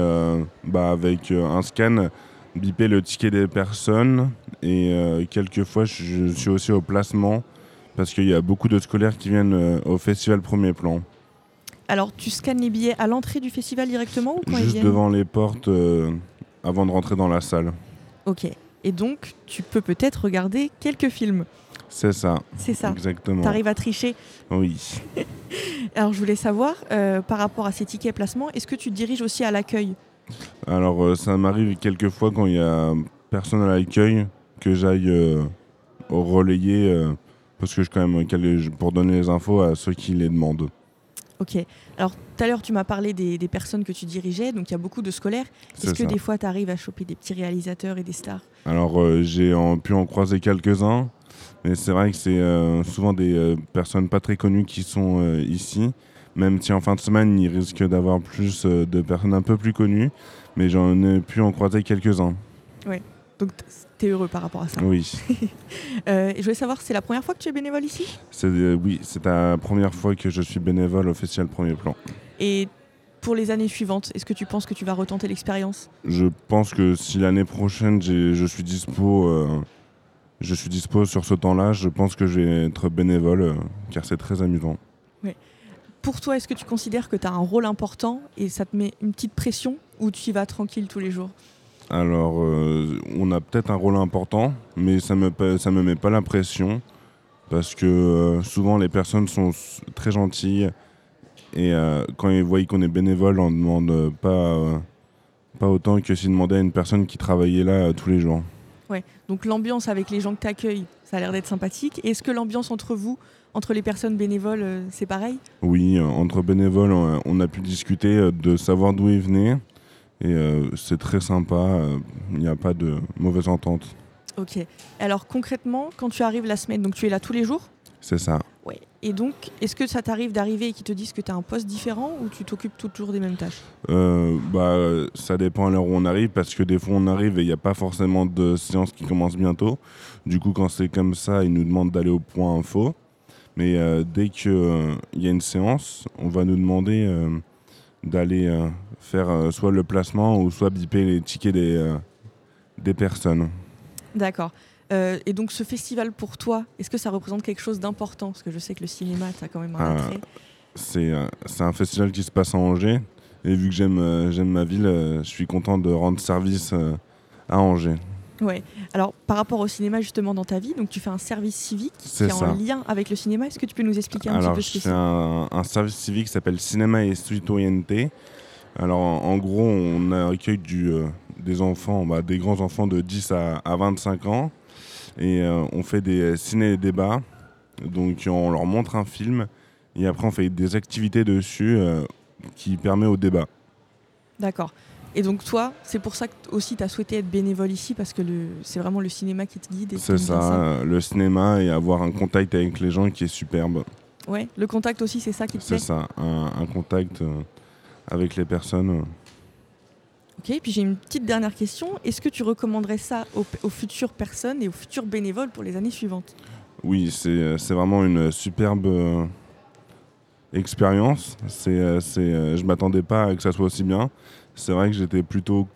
bah, avec un scan, biper le ticket des personnes. Et quelquefois, je, suis aussi au placement parce qu'il y a beaucoup de scolaires qui viennent au festival Premier Plan. Alors, tu scannes les billets à l'entrée du festival directement ou quand Juste devant les portes avant de rentrer dans la salle. Ok. Et donc, tu peux peut-être regarder quelques films. C'est ça. C'est ça. Exactement. Tu arrives à tricher Oui. Alors, je voulais savoir, euh, par rapport à ces tickets placement, est-ce que tu te diriges aussi à l'accueil? Alors, euh, ça m'arrive quelquefois quand il y a personne à l'accueil que j'aille euh, relayer, parce que je quand même pour donner les infos à ceux qui les demandent. Ok. Alors, tout à l'heure, tu m'as parlé des, personnes que tu dirigeais, donc il y a beaucoup de scolaires. Est-ce que des fois, tu arrives à choper des petits réalisateurs et des stars? Alors, euh, j'ai pu en croiser quelques-uns, mais c'est vrai que c'est euh, souvent des euh, personnes pas très connues qui sont ici. Même si en fin de semaine, il risque d'avoir plus de personnes un peu plus connues, mais j'en ai pu en croiser quelques-uns. Oui. Donc, tu es heureux par rapport à ça Oui. euh, je voulais savoir, c'est la première fois que tu es bénévole ici? Euh, Oui, c'est la première fois que je suis bénévole au Festival Premier Plan. Et pour les années suivantes, est-ce que tu penses que tu vas retenter l'expérience? Je pense que si l'année prochaine je suis dispo, euh, je suis dispo sur ce temps-là, je pense que je vais être bénévole euh, car c'est très amusant. Oui. Pour toi, est-ce que tu considères que tu as un rôle important et ça te met une petite pression ou tu y vas tranquille tous les jours? Alors, euh, on a peut-être un rôle important, mais ça me ça me met pas la pression parce que euh, souvent les personnes sont très gentilles et euh, quand ils voient qu'on est bénévole, on ne demande pas pas autant que si demandait à une personne qui travaillait là tous les jours. Ouais. Donc l'ambiance avec les gens que tu accueilles, ça a l'air d'être sympathique. Est-ce que l'ambiance entre vous, entre les personnes bénévoles, c'est pareil? Oui, entre bénévoles, on a pu discuter de savoir d'où ils venaient et euh, c'est très sympa, euh, il n'y a pas de mauvaise entente. Ok. Alors concrètement, quand tu arrives la semaine, donc tu es là tous les jours C'est ça. Ouais. Et donc, est-ce que ça t'arrive d'arriver et qu'ils te disent que tu as un poste différent ou tu t'occupes toujours des mêmes tâches? Euh, bah, Ça dépend à l'heure où on arrive parce que des fois on arrive et il n'y a pas forcément de séance qui commence bientôt. Du coup, quand c'est comme ça, ils nous demandent d'aller au point info. Mais dès qu'il il y a une séance, on va nous demander d'aller faire euh, soit le placement ou soit biper les tickets des, euh, des personnes. D'accord. Euh, et donc ce festival pour toi, est-ce que ça représente quelque chose d'important? Parce que je sais que le cinéma, as quand même un attrait. C'est un festival qui se passe à Angers. Et vu que j'aime j'aime ma ville, je suis content de rendre service à Angers. Ouais. Alors par rapport au cinéma justement dans ta vie, donc tu fais un service civique qui est en lien avec le cinéma. Est-ce que tu peux nous expliquer un petit peu ce que c'est? un, un, service civique qui s'appelle Cinéma et Citoyenneté. Alors en, gros, on accueille du, euh, des enfants, bah, des grands enfants de 10 à, 25 ans et euh, on fait des ciné-débats. Donc on leur montre un film et après on fait des activités dessus euh, qui permet au débat. D'accord. Et donc toi, c'est pour ça que aussi tu as souhaité être bénévole ici parce que c'est vraiment le cinéma qui te guide. C'est ça, le cinéma et avoir un contact avec les gens qui est superbe. Ouais, le contact aussi, c'est ça qui te plaît. C'est ça, un, contact avec les personnes. Ok, puis j'ai une petite dernière question. Est-ce que tu recommanderais ça aux, futures personnes et aux futurs bénévoles pour les années suivantes? Oui, c'est vraiment une superbe euh, expérience. C'est, euh, euh, je m'attendais pas à que ça soit aussi bien. C'est vrai que j'étais plutôt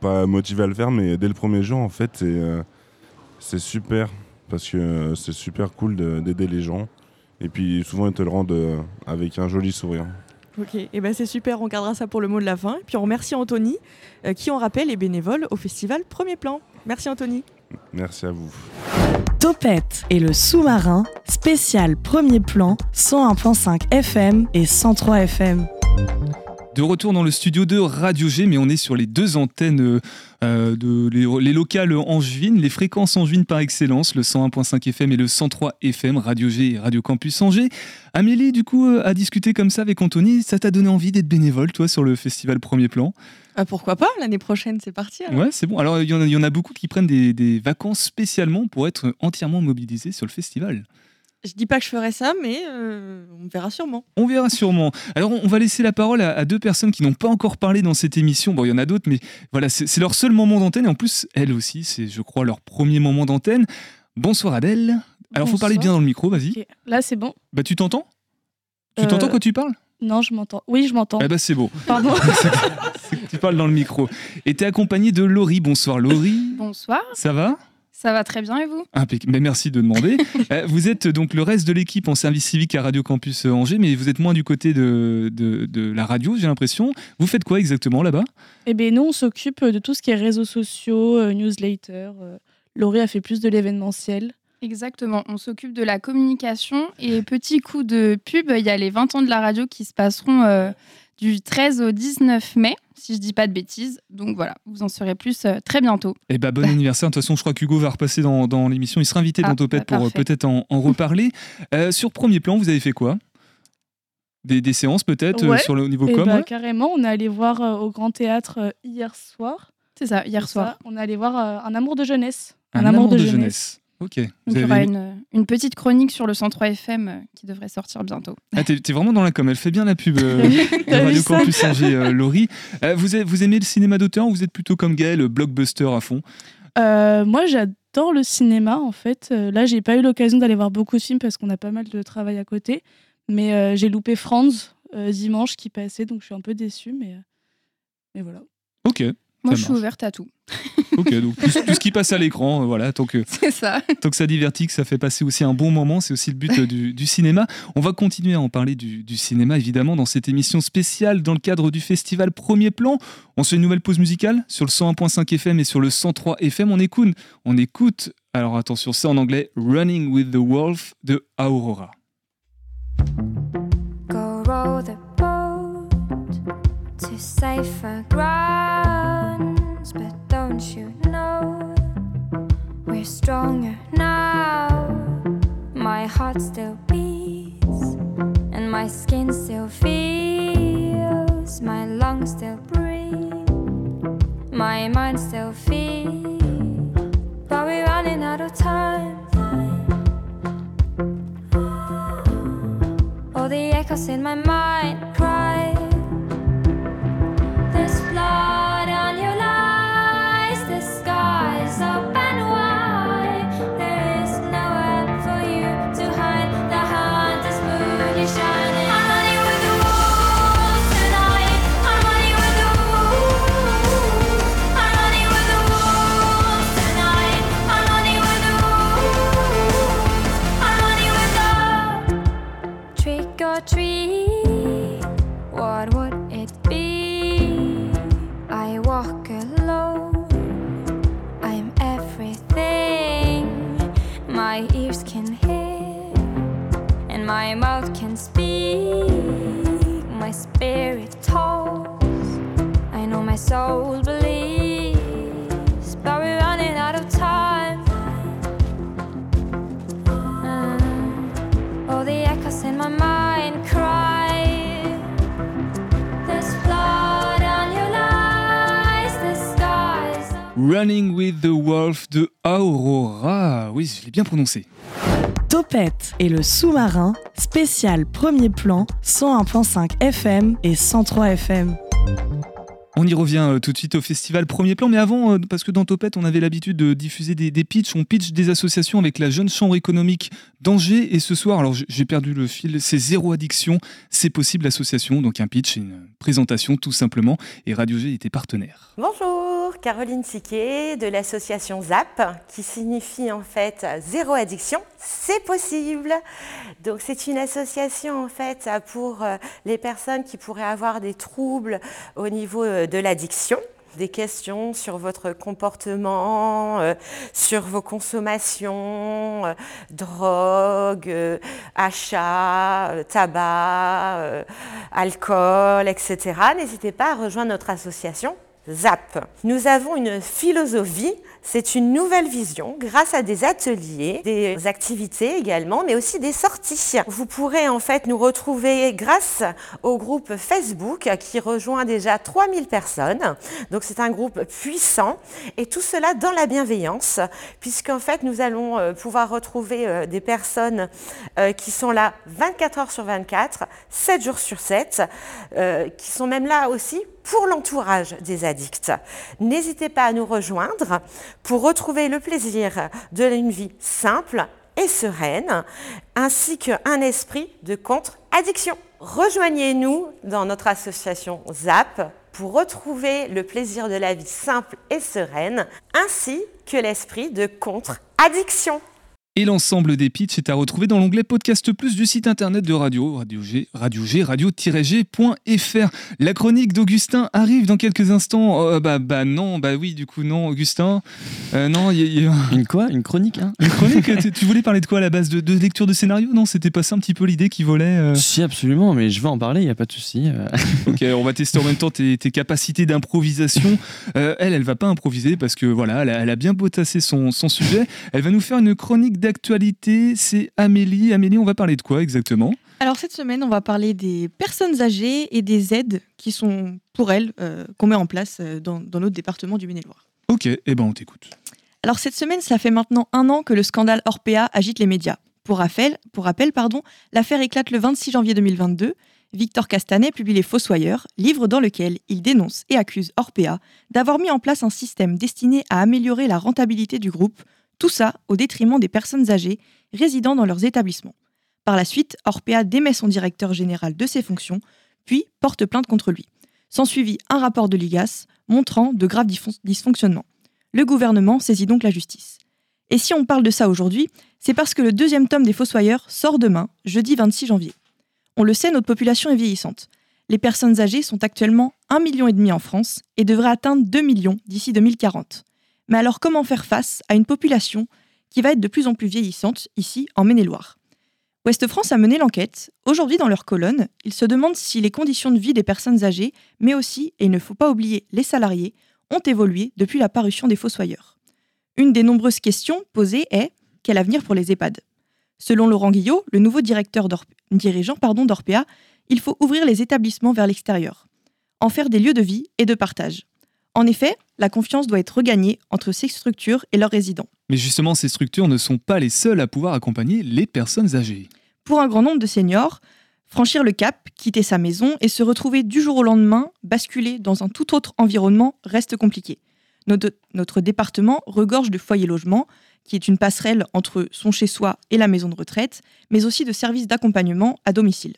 pas motivé à le faire, mais dès le premier jour, en fait, c'est, c'est super parce que c'est super cool d'aider les gens. Et puis souvent, ils te le rendent avec un joli sourire. Ok, et eh ben c'est super, on gardera ça pour le mot de la fin. Et puis on remercie Anthony, euh, qui on rappelle est bénévole au festival Premier Plan. Merci Anthony. Merci à vous. Topette et le sous-marin, spécial Premier Plan, 101.5 FM et 103 FM. De retour dans le studio de Radio G, mais on est sur les deux antennes euh, de les, locales angevines, les fréquences angevines par excellence, le 101.5 FM et le 103 FM, Radio G et Radio Campus Angers. Amélie, du coup, euh, a discuté comme ça avec Anthony, ça t'a donné envie d'être bénévole, toi, sur le festival Premier Plan? Ah, Pourquoi pas L'année prochaine, c'est parti. Ouais, c'est bon. Alors, il y, en a beaucoup qui prennent des, des vacances spécialement pour être entièrement mobilisés sur le festival. Je dis pas que je ferai ça, mais euh, on verra sûrement. On verra sûrement. Alors, on va laisser la parole à, deux personnes qui n'ont pas encore parlé dans cette émission. Bon, il y en a d'autres, mais voilà, c'est leur seul moment d'antenne. Et en plus, elles aussi, c'est, je crois, leur premier moment d'antenne. Bonsoir Adèle. Alors, faut parler bien dans le micro, vas-y. Là, c'est bon. Bah, tu t'entends? Tu t'entends euh, quand tu parles? Non, je m'entends. Oui, je m'entends. Eh bah, c'est beau. Pardon. tu parles dans le micro. Et tu es accompagnée de Laurie. Bonsoir Laurie. Bonsoir. Ça va? Ça va très bien et vous? Mais merci de demander. Euh, vous êtes donc le reste de l'équipe en service civique à Radio Campus Angers, mais vous êtes moins du côté de, de, la radio, j'ai l'impression. Vous faites quoi exactement là-bas? Eh bien, nous, on s'occupe de tout ce qui est réseaux sociaux, euh, newsletter. Euh. Laurie a fait plus de l'événementiel. Exactement, on s'occupe de la communication et petit coup de pub, il y a les 20 ans de la radio qui se passeront du 13 au 19 mai, si je dis pas de bêtises. Donc voilà, vous en saurez plus euh, très bientôt. Et eh bah, bon anniversaire. De toute façon, je crois qu'Hugo va repasser dans, dans l'émission. Il sera invité dans ah, Topette bah, pour euh, peut-être en, reparler. Euh, sur premier plan, vous avez fait quoi? Des, des, séances peut-être sur le niveau et eh com bah, Carrément, on est allé voir au Grand Théâtre hier soir. C'est ça, hier soir. on est allé voir Un amour de jeunesse. Un, amour, de, jeunesse. Ok. il y aura une, petite chronique sur le 103 FM euh, qui devrait sortir bientôt. Ah, t'es, vraiment dans la com, elle fait bien la pub euh, de Radio Campus Angers, euh, Laurie. vous, vous aimez le cinéma d'auteur ou vous êtes plutôt comme Gaël, blockbuster à fond? Moi, j'adore le cinéma en fait. là, j'ai pas eu l'occasion d'aller voir beaucoup de films parce qu'on a pas mal de travail à côté. Mais j'ai loupé Franz dimanche qui passait, donc je suis un peu déçue. Mais, mais voilà. Ok. Moi, je suis ouverte à tout. ok, donc tout, ce qui passe à l'écran, euh, voilà, tant que, ça. tant que ça divertit, que ça fait passer aussi un bon moment, c'est aussi le but euh, du, cinéma. On va continuer à en parler du, cinéma, évidemment, dans cette émission spéciale dans le cadre du festival Premier Plan. On se fait une nouvelle pause musicale sur le 101.5 FM et sur le 103 FM. On écoute, on écoute, alors attention, c'est en anglais, Running with the Wolf de Aurora. Go row the boat to safer you know? We're stronger now? My heart still beats, and my skin still feels, my lungs still breathe, my mind still feels, but we're running out of time. All the echoes in my mind Running with the Wolf de Aurora. Oui, je l'ai bien prononcé. Topette et le sous-marin, spécial premier plan, 101.5 FM et 103 FM. On y revient euh, tout de suite au festival Premier Plan, mais avant, euh, parce que dans Topette, on avait l'habitude de diffuser des, des pitchs. On pitch des associations avec la Jeune Chambre économique d'Angers. Et ce soir, alors j'ai perdu le fil, c'est Zéro Addiction, c'est possible association. Donc un pitch, une présentation tout simplement. Et Radio G était partenaire. Bonjour, Caroline Siquet de l'association ZAP, qui signifie en fait Zéro Addiction, c'est possible. Donc c'est une association en fait pour euh, les personnes qui pourraient avoir des troubles au niveau de l'addiction des questions sur votre comportement, euh, sur vos consommations, euh, drogue, euh, achat, tabac, alcool, etc. N'hésitez pas à rejoindre notre association ZAP. Nous avons une philosophie c'est une nouvelle vision grâce à des ateliers, des activités également, mais aussi des sorties. Vous pourrez en fait nous retrouver grâce au groupe Facebook qui rejoint déjà 3000 personnes. Donc c'est un groupe puissant et tout cela dans la bienveillance puisqu'en fait nous allons euh, pouvoir retrouver euh, des personnes euh, qui sont là 24 heures sur 24, 7 jours sur 7, qui sont même là aussi pour l'entourage des addicts. N'hésitez pas à nous rejoindre pour retrouver le plaisir d'une vie simple et sereine, ainsi qu'un esprit de contre-addiction. Rejoignez-nous dans notre association ZAP pour retrouver le plaisir de la vie simple et sereine, ainsi que l'esprit de contre-addiction. Et l'ensemble des pitchs est à retrouver dans l'onglet Podcast Plus du site internet de Radio, Radio G, Radio G, radio-g.fr. La chronique d'Augustin arrive dans quelques instants. Oh, bah, bah non, bah oui, du coup, non, Augustin. Euh, non, y a... Une quoi? Une chronique hein? Une chronique Tu voulais parler de quoi à la base? De, de lecture de scénario? Non, c'était pas ça un petit peu l'idée qui volait euh Si, absolument, mais je vais en parler, il n'y a pas de souci. Euh. ok, on va tester en même temps tes, tes capacités d'improvisation. elle, elle va pas improviser parce que voilà, elle a, elle a bien potassé son, son sujet. Elle va nous faire une chronique d'actualité, c'est Amélie. Amélie, on va parler de quoi exactement? Alors cette semaine, on va parler des personnes âgées et des aides qui sont pour elles, euh, qu'on met en place euh, dans, notre département du Maine-et-Loire. Ok, et eh ben on t'écoute. Alors cette semaine, ça fait maintenant un an que le scandale Orpea agite les médias. Pour rappel, pour rappel pardon, l'affaire éclate le 26 janvier 2022. Victor Castanet publie Les Fossoyeurs, livre dans lequel il dénonce et accuse Orpea d'avoir mis en place un système destiné à améliorer la rentabilité du groupe tout ça au détriment des personnes âgées résidant dans leurs établissements. Par la suite, Orpea démet son directeur général de ses fonctions, puis porte plainte contre lui. S'ensuivit un rapport de l'IGAS montrant de graves dysfonctionnements. Le gouvernement saisit donc la justice. Et si on parle de ça aujourd'hui, c'est parce que le deuxième tome des Fossoyeurs sort demain, jeudi 26 janvier. On le sait, notre population est vieillissante. Les personnes âgées sont actuellement 1,5 million en France et devraient atteindre 2 millions d'ici 2040. Mais alors comment faire face à une population qui va être de plus en plus vieillissante ici en Maine-et-Loire? Ouest France a mené l'enquête. Aujourd'hui, dans leur colonne, ils se demandent si les conditions de vie des personnes âgées, mais aussi, et il ne faut pas oublier les salariés, ont évolué depuis la parution des Fossoyeurs. Une des nombreuses questions posées est quel avenir pour les EHPAD? Selon Laurent Guillot, le nouveau directeur dirigeant d'Orpea, il faut ouvrir les établissements vers l'extérieur, en faire des lieux de vie et de partage. En effet, la confiance doit être regagnée entre ces structures et leurs résidents. Mais justement, ces structures ne sont pas les seules à pouvoir accompagner les personnes âgées. Pour un grand nombre de seniors, franchir le cap, quitter sa maison et se retrouver du jour au lendemain, basculer dans un tout autre environnement reste compliqué. Notre, département regorge de foyers logements, qui est une passerelle entre son chez-soi et la maison de retraite, mais aussi de services d'accompagnement à domicile.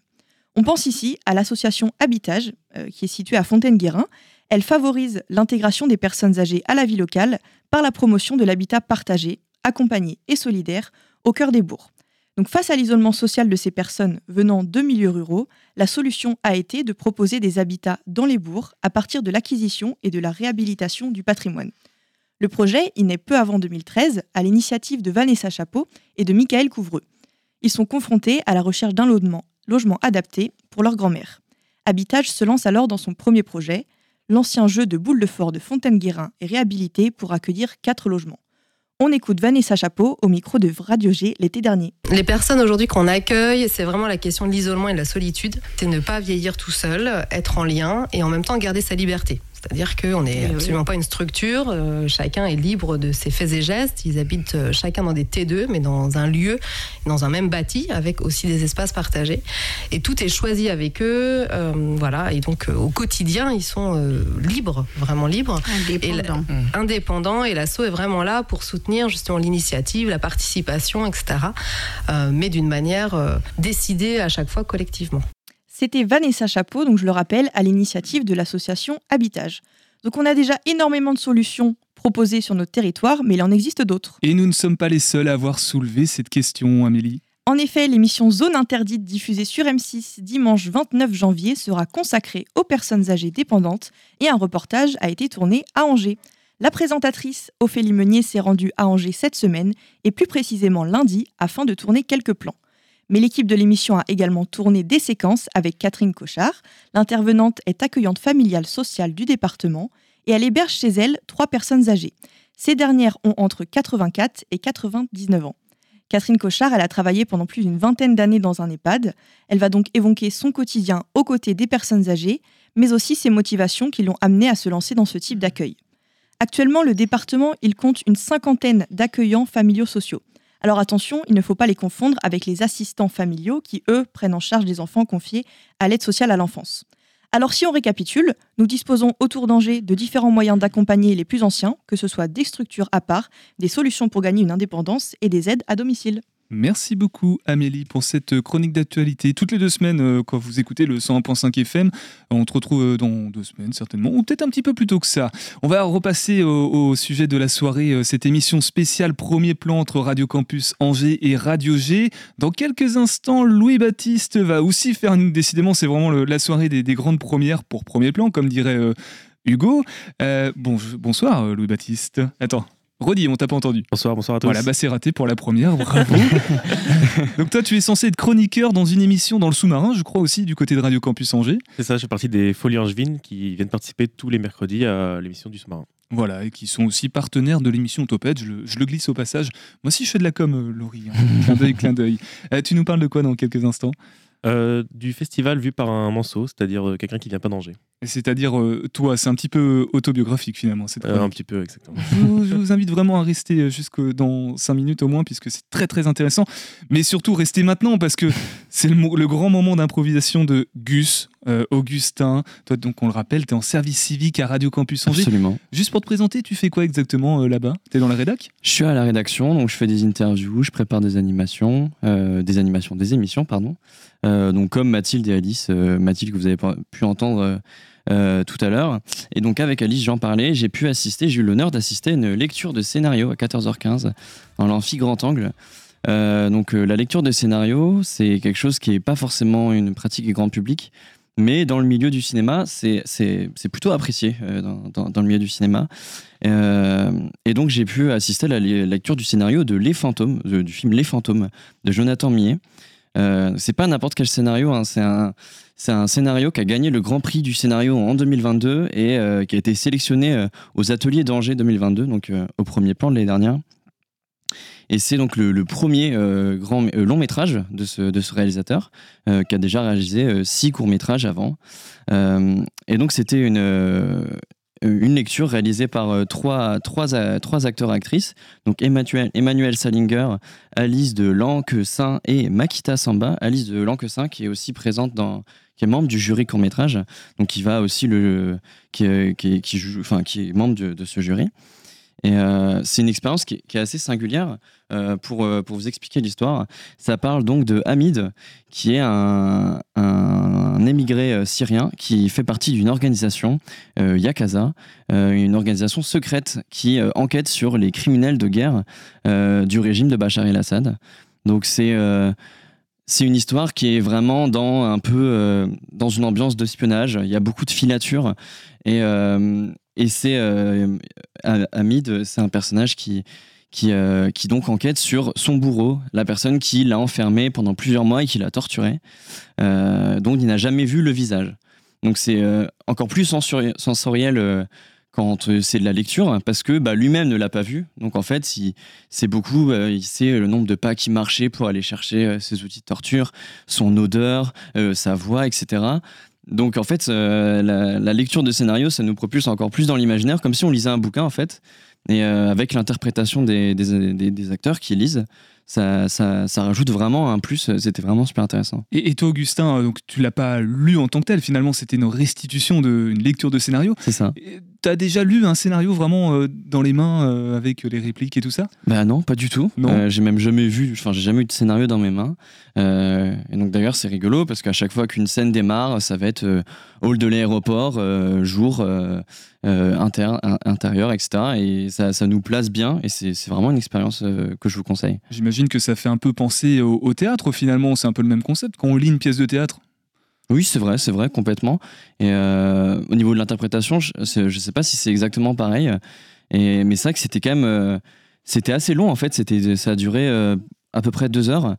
On pense ici à l'association Habitage, euh, qui est située à Fontaine-Guérin, elle favorise l'intégration des personnes âgées à la vie locale par la promotion de l'habitat partagé, accompagné et solidaire au cœur des bourgs. Donc face à l'isolement social de ces personnes venant de milieux ruraux, la solution a été de proposer des habitats dans les bourgs à partir de l'acquisition et de la réhabilitation du patrimoine. Le projet est né peu avant 2013 à l'initiative de Vanessa Chapeau et de Michael Couvreux. Ils sont confrontés à la recherche d'un logement, logement adapté pour leur grand-mère. Habitage se lance alors dans son premier projet, l'ancien jeu de boule de fort de Fontaine-Guérin est réhabilité pour accueillir quatre logements. On écoute Vanessa Chapeau au micro de Radio G l'été dernier. Les personnes aujourd'hui qu'on accueille, c'est vraiment la question de l'isolement et de la solitude. C'est ne pas vieillir tout seul, être en lien et en même temps garder sa liberté. C'est-à-dire qu'on n'est absolument pas une structure, euh, chacun est libre de ses faits et gestes, ils habitent euh, chacun dans des T2, mais dans un lieu, dans un même bâti, avec aussi des espaces partagés. Et tout est choisi avec eux, voilà, et donc au quotidien, ils sont libres, vraiment libres. Indépendants. Et indépendants, et l'assaut est vraiment là pour soutenir justement l'initiative, la participation, etc., mais d'une manière décidée à chaque fois collectivement. C'était Vanessa Chapeau, donc je le rappelle, à l'initiative de l'association Habitage. Donc on a déjà énormément de solutions proposées sur notre territoire, mais il en existe d'autres. Et nous ne sommes pas les seuls à avoir soulevé cette question, Amélie. En effet, l'émission Zone interdite diffusée sur M6 dimanche 29 janvier sera consacrée aux personnes âgées dépendantes et un reportage a été tourné à Angers. La présentatrice Ophélie Meunier s'est rendue à Angers cette semaine et plus précisément lundi afin de tourner quelques plans. Mais l'équipe de l'émission a également tourné des séquences avec Catherine Cochard. L'intervenante est accueillante familiale sociale du département et elle héberge chez elle trois personnes âgées. Ces dernières ont entre 84 et 99 ans. Catherine Cochard, elle a travaillé pendant plus d'une vingtaine d'années dans un EHPAD. Elle va donc évoquer son quotidien aux côtés des personnes âgées, mais aussi ses motivations qui l'ont amenée à se lancer dans ce type d'accueil. Actuellement, le département, il compte une cinquantaine d'accueillants familiaux sociaux. Alors attention, il ne faut pas les confondre avec les assistants familiaux qui, eux, prennent en charge des enfants confiés à l'aide sociale à l'enfance. Alors si on récapitule, nous disposons autour d'Angers de différents moyens d'accompagner les plus anciens, que ce soit des structures à part, des solutions pour gagner une indépendance et des aides à domicile. Merci beaucoup Amélie pour cette chronique d'actualité. Toutes les deux semaines, euh, quand vous écoutez le 101.5 FM, on te retrouve euh, dans deux semaines certainement, ou peut-être un petit peu plus tôt que ça. On va repasser au, sujet de la soirée, euh, cette émission spéciale Premier plan entre Radio Campus Angers et Radio G. Dans quelques instants, Louis-Baptiste va aussi faire, décidément c'est vraiment la soirée des, grandes premières pour Premier plan, comme dirait... Hugo, bon, bonsoir Louis-Baptiste. Attends, Rodi, on t'a pas entendu. Bonsoir, bonsoir à tous. Voilà, bah c'est raté pour la première, bravo. Donc toi, tu es censé être chroniqueur dans une émission dans le sous-marin, je crois aussi, du côté de Radio Campus Angers. C'est ça, je fais partie des Folies Angevines qui viennent participer tous les mercredis à l'émission du sous-marin. Voilà, et qui sont aussi partenaires de l'émission Topette, je le, je le, glisse au passage. Moi aussi, je fais de la com, euh, Laurie. Hein. clin d'œil, clin d'œil. Euh, tu nous parles de quoi dans quelques instants? Euh, du festival vu par un manceau, c'est-à-dire euh, quelqu'un qui vient pas d'Angers. C'est-à-dire euh, toi, c'est un petit peu autobiographique finalement. C'est un petit peu, exactement. Je vous, invite vraiment à rester jusque dans 5 minutes au moins, puisque c'est très très intéressant. Mais surtout, restez maintenant, parce que c'est le, grand moment d'improvisation de Gus, Augustin. Toi, donc, on le rappelle, tu es en service civique à Radio Campus Angers. Absolument. Juste pour te présenter, tu fais quoi exactement là-bas? Tu es dans la rédac? Je suis à la rédaction, donc je fais des interviews, je prépare des animations, des animations, des émissions, pardon. Euh, donc comme Mathilde et Alice, euh, Mathilde que vous avez pu entendre euh, tout à l'heure. Et donc avec Alice, j'en parlais, j'ai pu assister, j'ai eu l'honneur d'assister à une lecture de scénario à 14h15 dans l'amphi Grand Angle. donc la lecture de scénario, c'est quelque chose qui n'est pas forcément une pratique grand public, mais dans le milieu du cinéma, c'est plutôt apprécié dans, dans, le milieu du cinéma. et donc j'ai pu assister à la lecture du scénario de Les Fantômes, du film Les Fantômes de Jonathan Millet. Euh, c'est pas n'importe quel scénario, hein. c'est un, un, scénario qui a gagné le Grand Prix du scénario en 2022 et euh, qui a été sélectionné euh, aux ateliers d'Angers 2022, donc au premier plan de l'année dernière. Et c'est donc le, premier grand long métrage de ce, réalisateur, qui a déjà réalisé six courts métrages avant. et donc c'était une, lecture réalisée par euh, trois, trois, euh, trois acteurs actrices, donc Emmanuel, Emmanuel Salinger, Alice de Lanque-Saint et Makita Samba. Alice de Lanque-Saint qui est aussi présente dans qui est membre du jury court métrage, donc qui va aussi le qui, joue, enfin qui est membre de ce jury. Et euh, c'est une expérience qui, est assez singulière euh, pour, euh, pour vous expliquer l'histoire. Ça parle donc de Hamid, qui est un, émigré syrien qui fait partie d'une organisation, Yakaza, une organisation secrète qui enquête sur les criminels de guerre du régime de Bachar el-Assad. Donc c'est c'est une histoire qui est vraiment dans un peu dans une ambiance d'espionnage. Il y a beaucoup de filatures et, et c'est euh, Hamid, c'est un personnage qui, qui, euh, qui, donc enquête sur son bourreau, la personne qui l'a enfermé pendant plusieurs mois et qui l'a torturé, euh, dont il n'a jamais vu le visage. Donc c'est euh, encore plus sensoriel quand c'est de la lecture, hein, parce que bah, lui-même ne l'a pas vu. Donc en fait, c'est beaucoup, il sait le nombre de pas qu'il marchait pour aller chercher ses outils de torture, son odeur, sa voix, etc. Donc en fait, la, lecture de scénario, ça nous propulse encore plus dans l'imaginaire, comme si on lisait un bouquin en fait, et avec l'interprétation des, des, acteurs qui lisent ça, ça, ça, rajoute vraiment un plus. C'était vraiment super intéressant. Et, toi, Augustin, donc tu l'as pas lu en tant que tel. Finalement, c'était une restitution d'une lecture de scénario. C'est ça. As déjà lu un scénario vraiment euh, dans les mains euh, avec les répliques et tout ça? Bah non, pas du tout. Euh, j'ai même jamais vu, enfin j'ai jamais eu de scénario dans mes mains. et donc d'ailleurs c'est rigolo parce qu'à chaque fois qu'une scène démarre, ça va être hall de l'aéroport, jour intérieur, etc. Et ça, ça, nous place bien et c'est vraiment une expérience que je vous conseille. J'imagine que ça fait un peu penser au, au théâtre finalement, c'est un peu le même concept quand on lit une pièce de théâtre. Oui, c'est vrai, c'est vrai, complètement. Et euh, au niveau de l'interprétation, je ne sais pas si c'est exactement pareil. Et, mais c'est vrai que c'était quand même. Euh, c'était assez long, en fait. C'était, ça a duré euh, à peu près deux heures.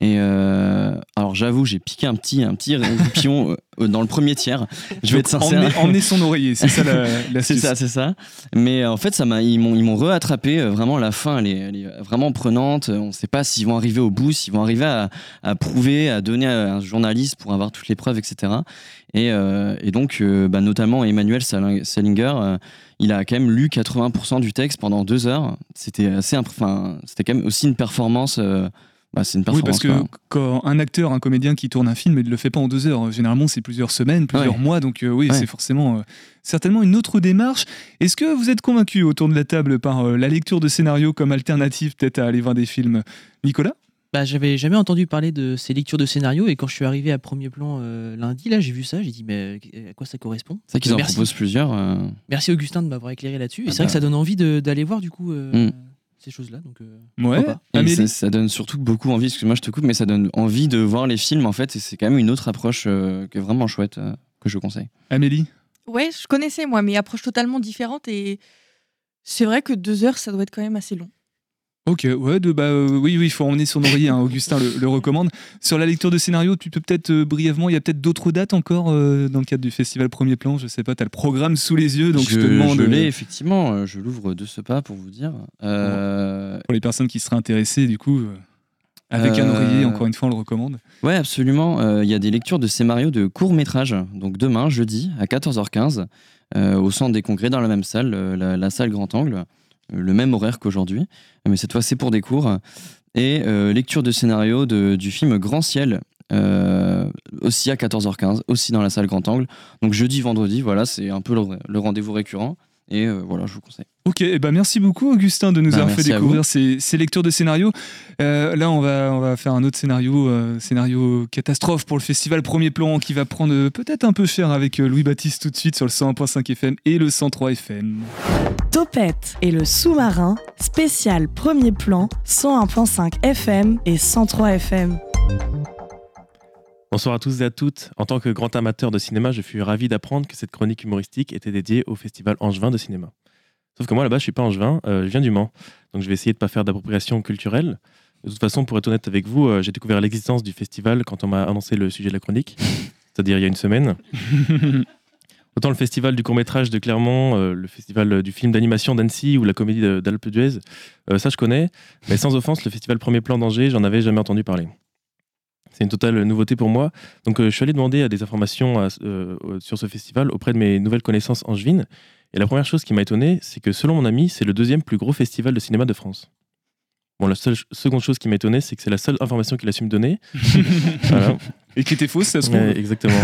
Et euh, alors j'avoue, j'ai piqué un petit, un petit pion euh, dans le premier tiers. Je vais être sincère. Emmener, son oreiller, c'est ça la, C'est ça, c'est ça. Mais en fait, ça m'a, ils m'ont, ils m'ont rattrapé. Euh, vraiment, la fin, elle est, elle est vraiment prenante. On ne sait pas s'ils vont arriver au bout, s'ils vont arriver à, à, prouver, à donner à un journaliste pour avoir toutes les preuves, etc. Et, et donc, bah, notamment Emmanuel Salinger, il a quand même lu 80% du texte pendant deux heures. C'était assez, enfin, c'était quand même aussi une performance. Bah, c'est une Oui, parce que quand un acteur, un comédien qui tourne un film, il ne le fait pas en deux heures. Généralement, c'est plusieurs semaines, plusieurs mois. Donc, euh, oui, c'est forcément euh, certainement une autre démarche. Est-ce que vous êtes convaincu autour de la table par euh, la lecture de scénario comme alternative peut-être à aller voir des films Nicolas? Bah, j'avais jamais entendu parler de ces lectures de scénario et quand je suis arrivé à premier plan lundi, là, j'ai vu ça, j'ai dit mais à quoi ça correspond? C'est qu'ils en proposent plusieurs. Merci Augustin de m'avoir éclairé là-dessus. et ah c'est vrai que bah. ça donne envie d'aller voir du coup. Mm ces choses-là. Donc, euh, ouais. Ça, ça, donne surtout beaucoup envie, excuse-moi, je te coupe, mais ça donne envie de voir les films en fait, et c'est quand même une autre approche euh, qui est vraiment chouette euh, que je conseille. Amélie Ouais, je connaissais moi, mais approche totalement différente et c'est vrai que deux heures, ça doit être quand même assez long. Ok, ouais, de, bah, euh, oui, oui, il faut emmener son oreiller, hein, Augustin le, recommande. Sur la lecture de scénario, tu peux peut-être euh, brièvement, il y a peut-être d'autres dates encore euh, dans le cadre du festival Premier Plan, je sais pas, tu as le programme sous les yeux, donc je, te demande. Je l'ai, effectivement, je l'ouvre de ce pas pour vous dire. Pour les personnes qui seraient intéressées, du coup, avec un oreiller, encore une fois, on le recommande. Ouais, absolument. Il y a des lectures de scénario de court métrage, donc demain, jeudi, à 14h15, au centre des congrès, dans la même salle, la salle Grand Angle le même horaire qu'aujourd'hui, mais cette fois c'est pour des cours. Et euh, lecture de scénario de, du film Grand Ciel, euh, aussi à 14h15, aussi dans la salle Grand Angle. Donc jeudi, vendredi, voilà, c'est un peu le rendez-vous récurrent. Et euh, voilà, je vous conseille. Ok, eh ben merci beaucoup Augustin de nous bah, avoir fait découvrir ces, lectures de scénarios. Euh, là, on va, on va faire un autre scénario, euh, scénario catastrophe pour le festival Premier Plan qui va prendre peut-être un peu cher avec Louis-Baptiste tout de suite sur le 101.5 FM et le 103 FM. Topette et le sous-marin, spécial Premier Plan, 101.5 FM et 103 FM. Bonsoir à tous et à toutes. En tant que grand amateur de cinéma, je suis ravi d'apprendre que cette chronique humoristique était dédiée au festival Angevin de cinéma. Sauf que moi, là-bas, je suis pas angevin, euh, je viens du Mans. Donc je vais essayer de ne pas faire d'appropriation culturelle. De toute façon, pour être honnête avec vous, euh, j'ai découvert l'existence du festival quand on m'a annoncé le sujet de la chronique, c'est-à-dire il y a une semaine. Autant le festival du court-métrage de Clermont, euh, le festival du film d'animation d'Annecy ou la comédie d'Alpe d'Huez, ça je connais. Mais sans offense, le festival Premier Plan d'Angers, j'en avais jamais entendu parler. C'est une totale nouveauté pour moi. Donc, euh, je suis allé demander à des informations euh, euh, sur ce festival auprès de mes nouvelles connaissances angevines. Et la première chose qui m'a étonné, c'est que selon mon ami, c'est le deuxième plus gros festival de cinéma de France. Bon, la seule, seconde chose qui m'a étonné, c'est que c'est la seule information qu'il a su me donner. Et qui était fausse, ça se trouve. exactement.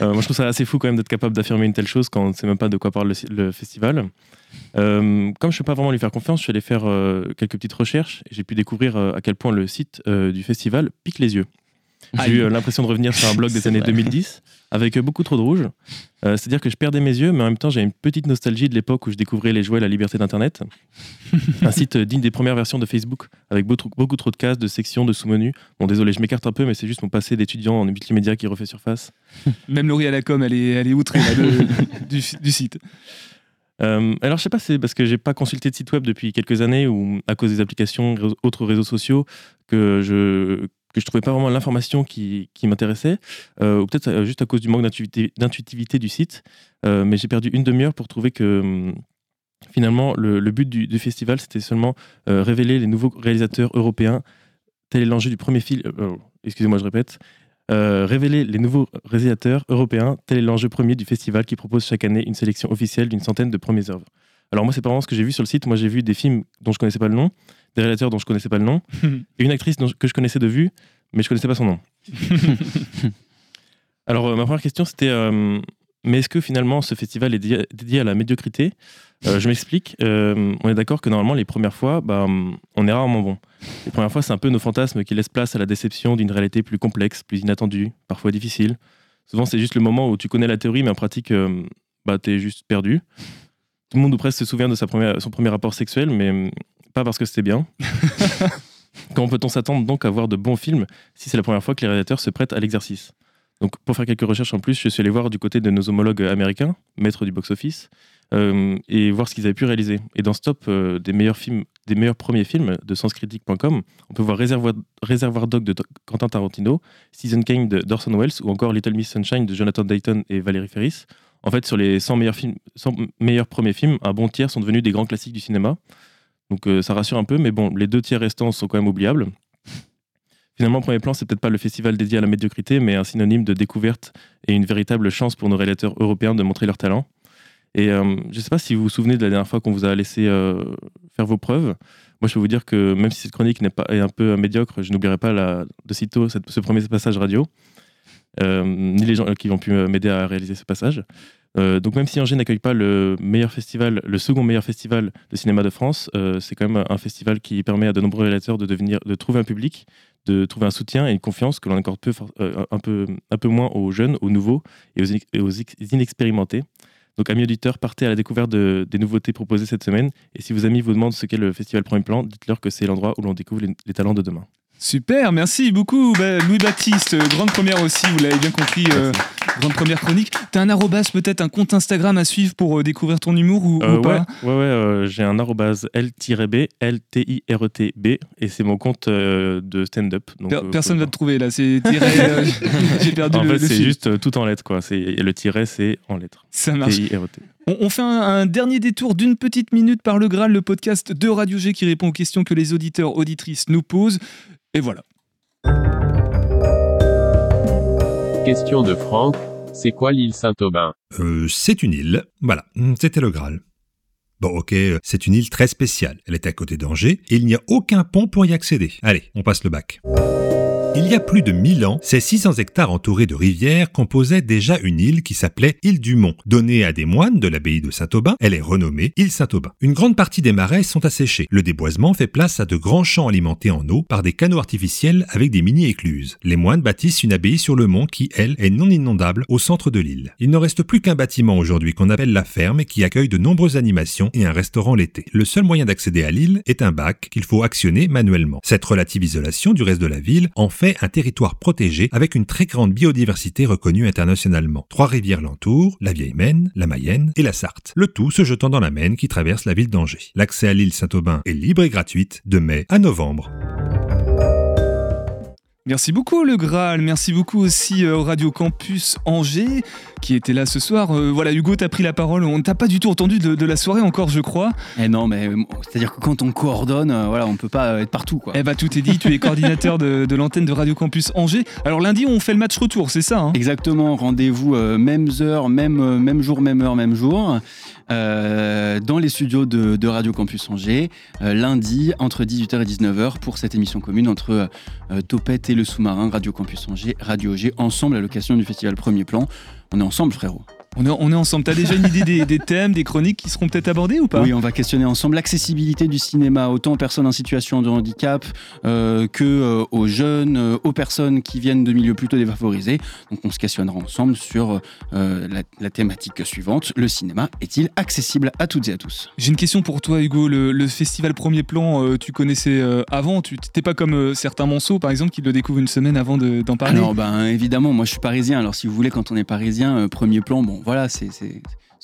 moi, je trouve ça assez fou quand même d'être capable d'affirmer une telle chose quand on ne sait même pas de quoi parle le, festival. comme je ne peux pas vraiment lui faire confiance, je suis allé faire quelques petites recherches et j'ai pu découvrir à quel point le site du festival pique les yeux. J'ai eu euh, l'impression de revenir sur un blog des années 2010 avec euh, beaucoup trop de rouge. Euh, c'est-à-dire que je perdais mes yeux, mais en même temps, j'ai une petite nostalgie de l'époque où je découvrais les jouets La liberté d'Internet. un site digne des premières versions de Facebook, avec beaucoup, beaucoup trop de cases, de sections, de sous-menus. Bon, désolé, je m'écarte un peu, mais c'est juste mon passé d'étudiant en multimédia qui refait surface. Même Laurie à la com, elle est, elle est outrée du, site. alors, je sais pas, c'est parce que j'ai pas consulté de site web depuis quelques années ou à cause des applications, autres réseaux sociaux, que je, que je trouvais pas vraiment l'information qui, qui m'intéressait, euh, ou peut-être euh, juste à cause du manque d'intuitivité du site. Euh, mais j'ai perdu une demi-heure pour trouver que hum, finalement le, but du, festival c'était seulement révéler les nouveaux réalisateurs européens. Tel est l'enjeu du premier film. excusez-moi, je répète. révéler les nouveaux réalisateurs européens, tel est l'enjeu premier du festival qui propose chaque année une sélection officielle d'une centaine de premières œuvres. Alors moi, c'est pas vraiment ce que j'ai vu sur le site. Moi, j'ai vu des films dont je connaissais pas le nom, des réalisateurs dont je connaissais pas le nom, et une actrice que je connaissais de vue, mais je connaissais pas son nom. Alors, euh, ma première question, c'était euh, mais est-ce que finalement ce festival est dédié, à la médiocrité? Euh, Je m'explique. on est d'accord que normalement, les premières fois, bah, on est rarement bon. Les premières fois, c'est un peu nos fantasmes qui laissent place à la déception d'une réalité plus complexe, plus inattendue, parfois difficile. Souvent, c'est juste le moment où tu connais la théorie, mais en pratique, bah, tu es juste perdu. Tout le monde ou presque se souvient de sa première, son premier rapport sexuel, mais pas parce que c'était bien. Comment peut-on s'attendre donc à voir de bons films si c'est la première fois que les réalisateurs se prêtent à l'exercice? Donc, pour faire quelques recherches en plus, je suis allé voir du côté de nos homologues américains, maîtres du box-office, euh, et voir ce qu'ils avaient pu réaliser. Et dans ce top euh, des meilleurs films, des meilleurs premiers films de senscritique.com, on peut voir Réservoir, Réservoir Dog de Quentin Tarantino, Season Kane de Dorson Wells ou encore Little Miss Sunshine de Jonathan Dayton et Valérie Ferris. En fait, sur les 100 meilleurs, films, 100 meilleurs premiers films, un bon tiers sont devenus des grands classiques du cinéma. Donc euh, ça rassure un peu, mais bon, les deux tiers restants sont quand même oubliables. Finalement, premier plan, c'est peut-être pas le festival dédié à la médiocrité, mais un synonyme de découverte et une véritable chance pour nos réalisateurs européens de montrer leur talent. Et euh, je ne sais pas si vous vous souvenez de la dernière fois qu'on vous a laissé euh, faire vos preuves. Moi, je peux vous dire que même si cette chronique n'est pas est un peu médiocre, je n'oublierai pas de sitôt ce premier passage radio. Ni les gens qui vont pu m'aider à réaliser ce passage. Euh, donc même si Angers n'accueille pas le meilleur festival, le second meilleur festival de cinéma de France, euh, c'est quand même un festival qui permet à de nombreux réalisateurs de devenir, de trouver un public, de trouver un soutien et une confiance que l'on accorde peu, un, peu, un peu moins aux jeunes, aux nouveaux et aux, inexpérimentés. Donc, amis auditeurs, partez à la découverte des nouveautés proposées cette semaine. Et si vos amis vous demandent ce qu'est le festival Premier Plan, dites-leur que c'est l'endroit où l'on découvre les talents de demain. Super, merci beaucoup bah, Louis Baptiste, euh, grande première aussi, vous l'avez bien compris, euh, grande première chronique. T'as un arrobas, peut-être un compte Instagram à suivre pour euh, découvrir ton humour ou, pas Ouais, ouais, j'ai un arrobas L-B, L-T-I-R-E-T-B, et c'est mon compte de stand-up. Personne ne va te trouver là, c'est j'ai perdu en le En fait, c'est juste tout en lettres, quoi. Le tiret, c'est en lettres. Ça marche. On, fait un, dernier détour d'une petite minute par le Graal, le podcast de Radio G qui répond aux questions que les auditeurs, auditrices nous posent. Et voilà. Question de Franck, c'est quoi l'île Saint-Aubin? Euh, C'est une île, voilà, c'était le Graal. Bon ok, c'est une île très spéciale, elle est à côté d'Angers et il n'y a aucun pont pour y accéder. Allez, on passe le bac. Il y a plus de 1000 ans, ces 600 hectares entourés de rivières composaient déjà une île qui s'appelait île du Mont. Donnée à des moines de l'abbaye de Saint-Aubin, elle est renommée île Saint-Aubin. Une grande partie des marais sont asséchés. Le déboisement fait place à de grands champs alimentés en eau par des canaux artificiels avec des mini-écluses. Les moines bâtissent une abbaye sur le mont qui, elle, est non inondable au centre de l'île. Il ne reste plus qu'un bâtiment aujourd'hui qu'on appelle la ferme et qui accueille de nombreuses animations et un restaurant l'été. Le seul moyen d'accéder à l'île est un bac qu'il faut actionner manuellement. Cette relative isolation du reste de la ville en fait un territoire protégé avec une très grande biodiversité reconnue internationalement. Trois rivières l'entourent, la Vieille Maine, la Mayenne et la Sarthe. Le tout se jetant dans la Maine qui traverse la ville d'Angers. L'accès à l'île Saint-Aubin est libre et gratuite de mai à novembre. Merci beaucoup le Graal, merci beaucoup aussi euh, au Radio Campus Angers qui était là ce soir. Euh, voilà Hugo, t'as pris la parole, on t'a pas du tout entendu de, la soirée encore je crois. Eh non mais c'est-à-dire que quand on coordonne, euh, voilà, on peut pas être partout quoi. Eh bah tout est dit, tu es coordinateur de, l'antenne de Radio Campus Angers. Alors lundi on fait le match retour, c'est ça hein? Exactement, rendez-vous même heure, même, même jour, même heure, même jour. dans les studios de, Radio Campus Angers, lundi entre 18h et 19h pour cette émission commune entre Topette et le sous-marin, Radio Campus Angers, Radio G, ensemble à l'occasion du festival Premier Plan. On est ensemble, frérot. On est, on est ensemble. T'as déjà une idée des, thèmes, des chroniques qui seront peut-être abordés ou pas Oui, on va questionner ensemble l'accessibilité du cinéma, autant aux personnes en situation de handicap euh, que euh, aux jeunes, euh, aux personnes qui viennent de milieux plutôt défavorisés. Donc on se questionnera ensemble sur la, thématique suivante. Le cinéma est-il accessible à toutes et à tous? J'ai une question pour toi, Hugo. Le, festival Premier Plan, tu connaissais avant Tu n'étais pas comme certains monceaux, par exemple, qui le découvrent une semaine avant d'en parler? Alors, ben, évidemment, moi je suis parisien. Alors si vous voulez, quand on est parisien, Premier Plan, bon voilà, c'est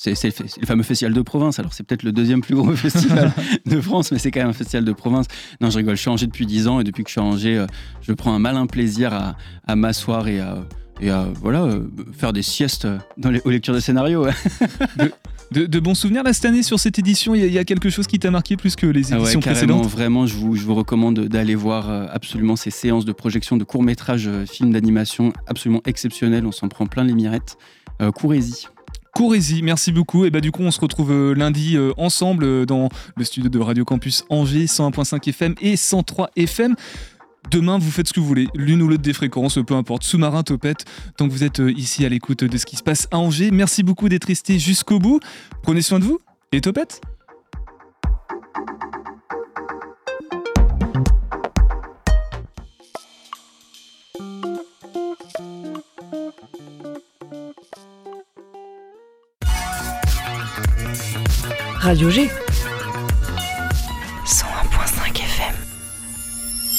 le fameux festival de province. Alors, c'est peut-être le deuxième plus gros festival de France, mais c'est quand même un festival de province. Non, je rigole. Je suis à Angers depuis 10 ans et depuis que je suis à Angers, euh, je prends un malin plaisir à, m'asseoir et à, et à voilà, euh, faire des siestes dans les, aux lectures de scénarios. De, de, bons souvenirs là cette année sur cette édition Il y, a quelque chose qui t'a marqué plus que les ah éditions précédentes? Vraiment, je vous, je vous recommande d'aller voir absolument ces séances de projection de courts-métrages, films d'animation absolument exceptionnels. On s'en prend plein les mirettes. Courez-y. Courez-y, merci beaucoup. Et bah du coup, on se retrouve euh, lundi euh, ensemble euh, dans le studio de Radio Campus Angers, 101.5 FM et 103 FM. Demain, vous faites ce que vous voulez, l'une ou l'autre des fréquences, peu importe, sous-marin, topette, tant que vous êtes ici à l'écoute de ce qui se passe à Angers. Merci beaucoup d'être resté jusqu'au bout. Prenez soin de vous et topette? Radio G.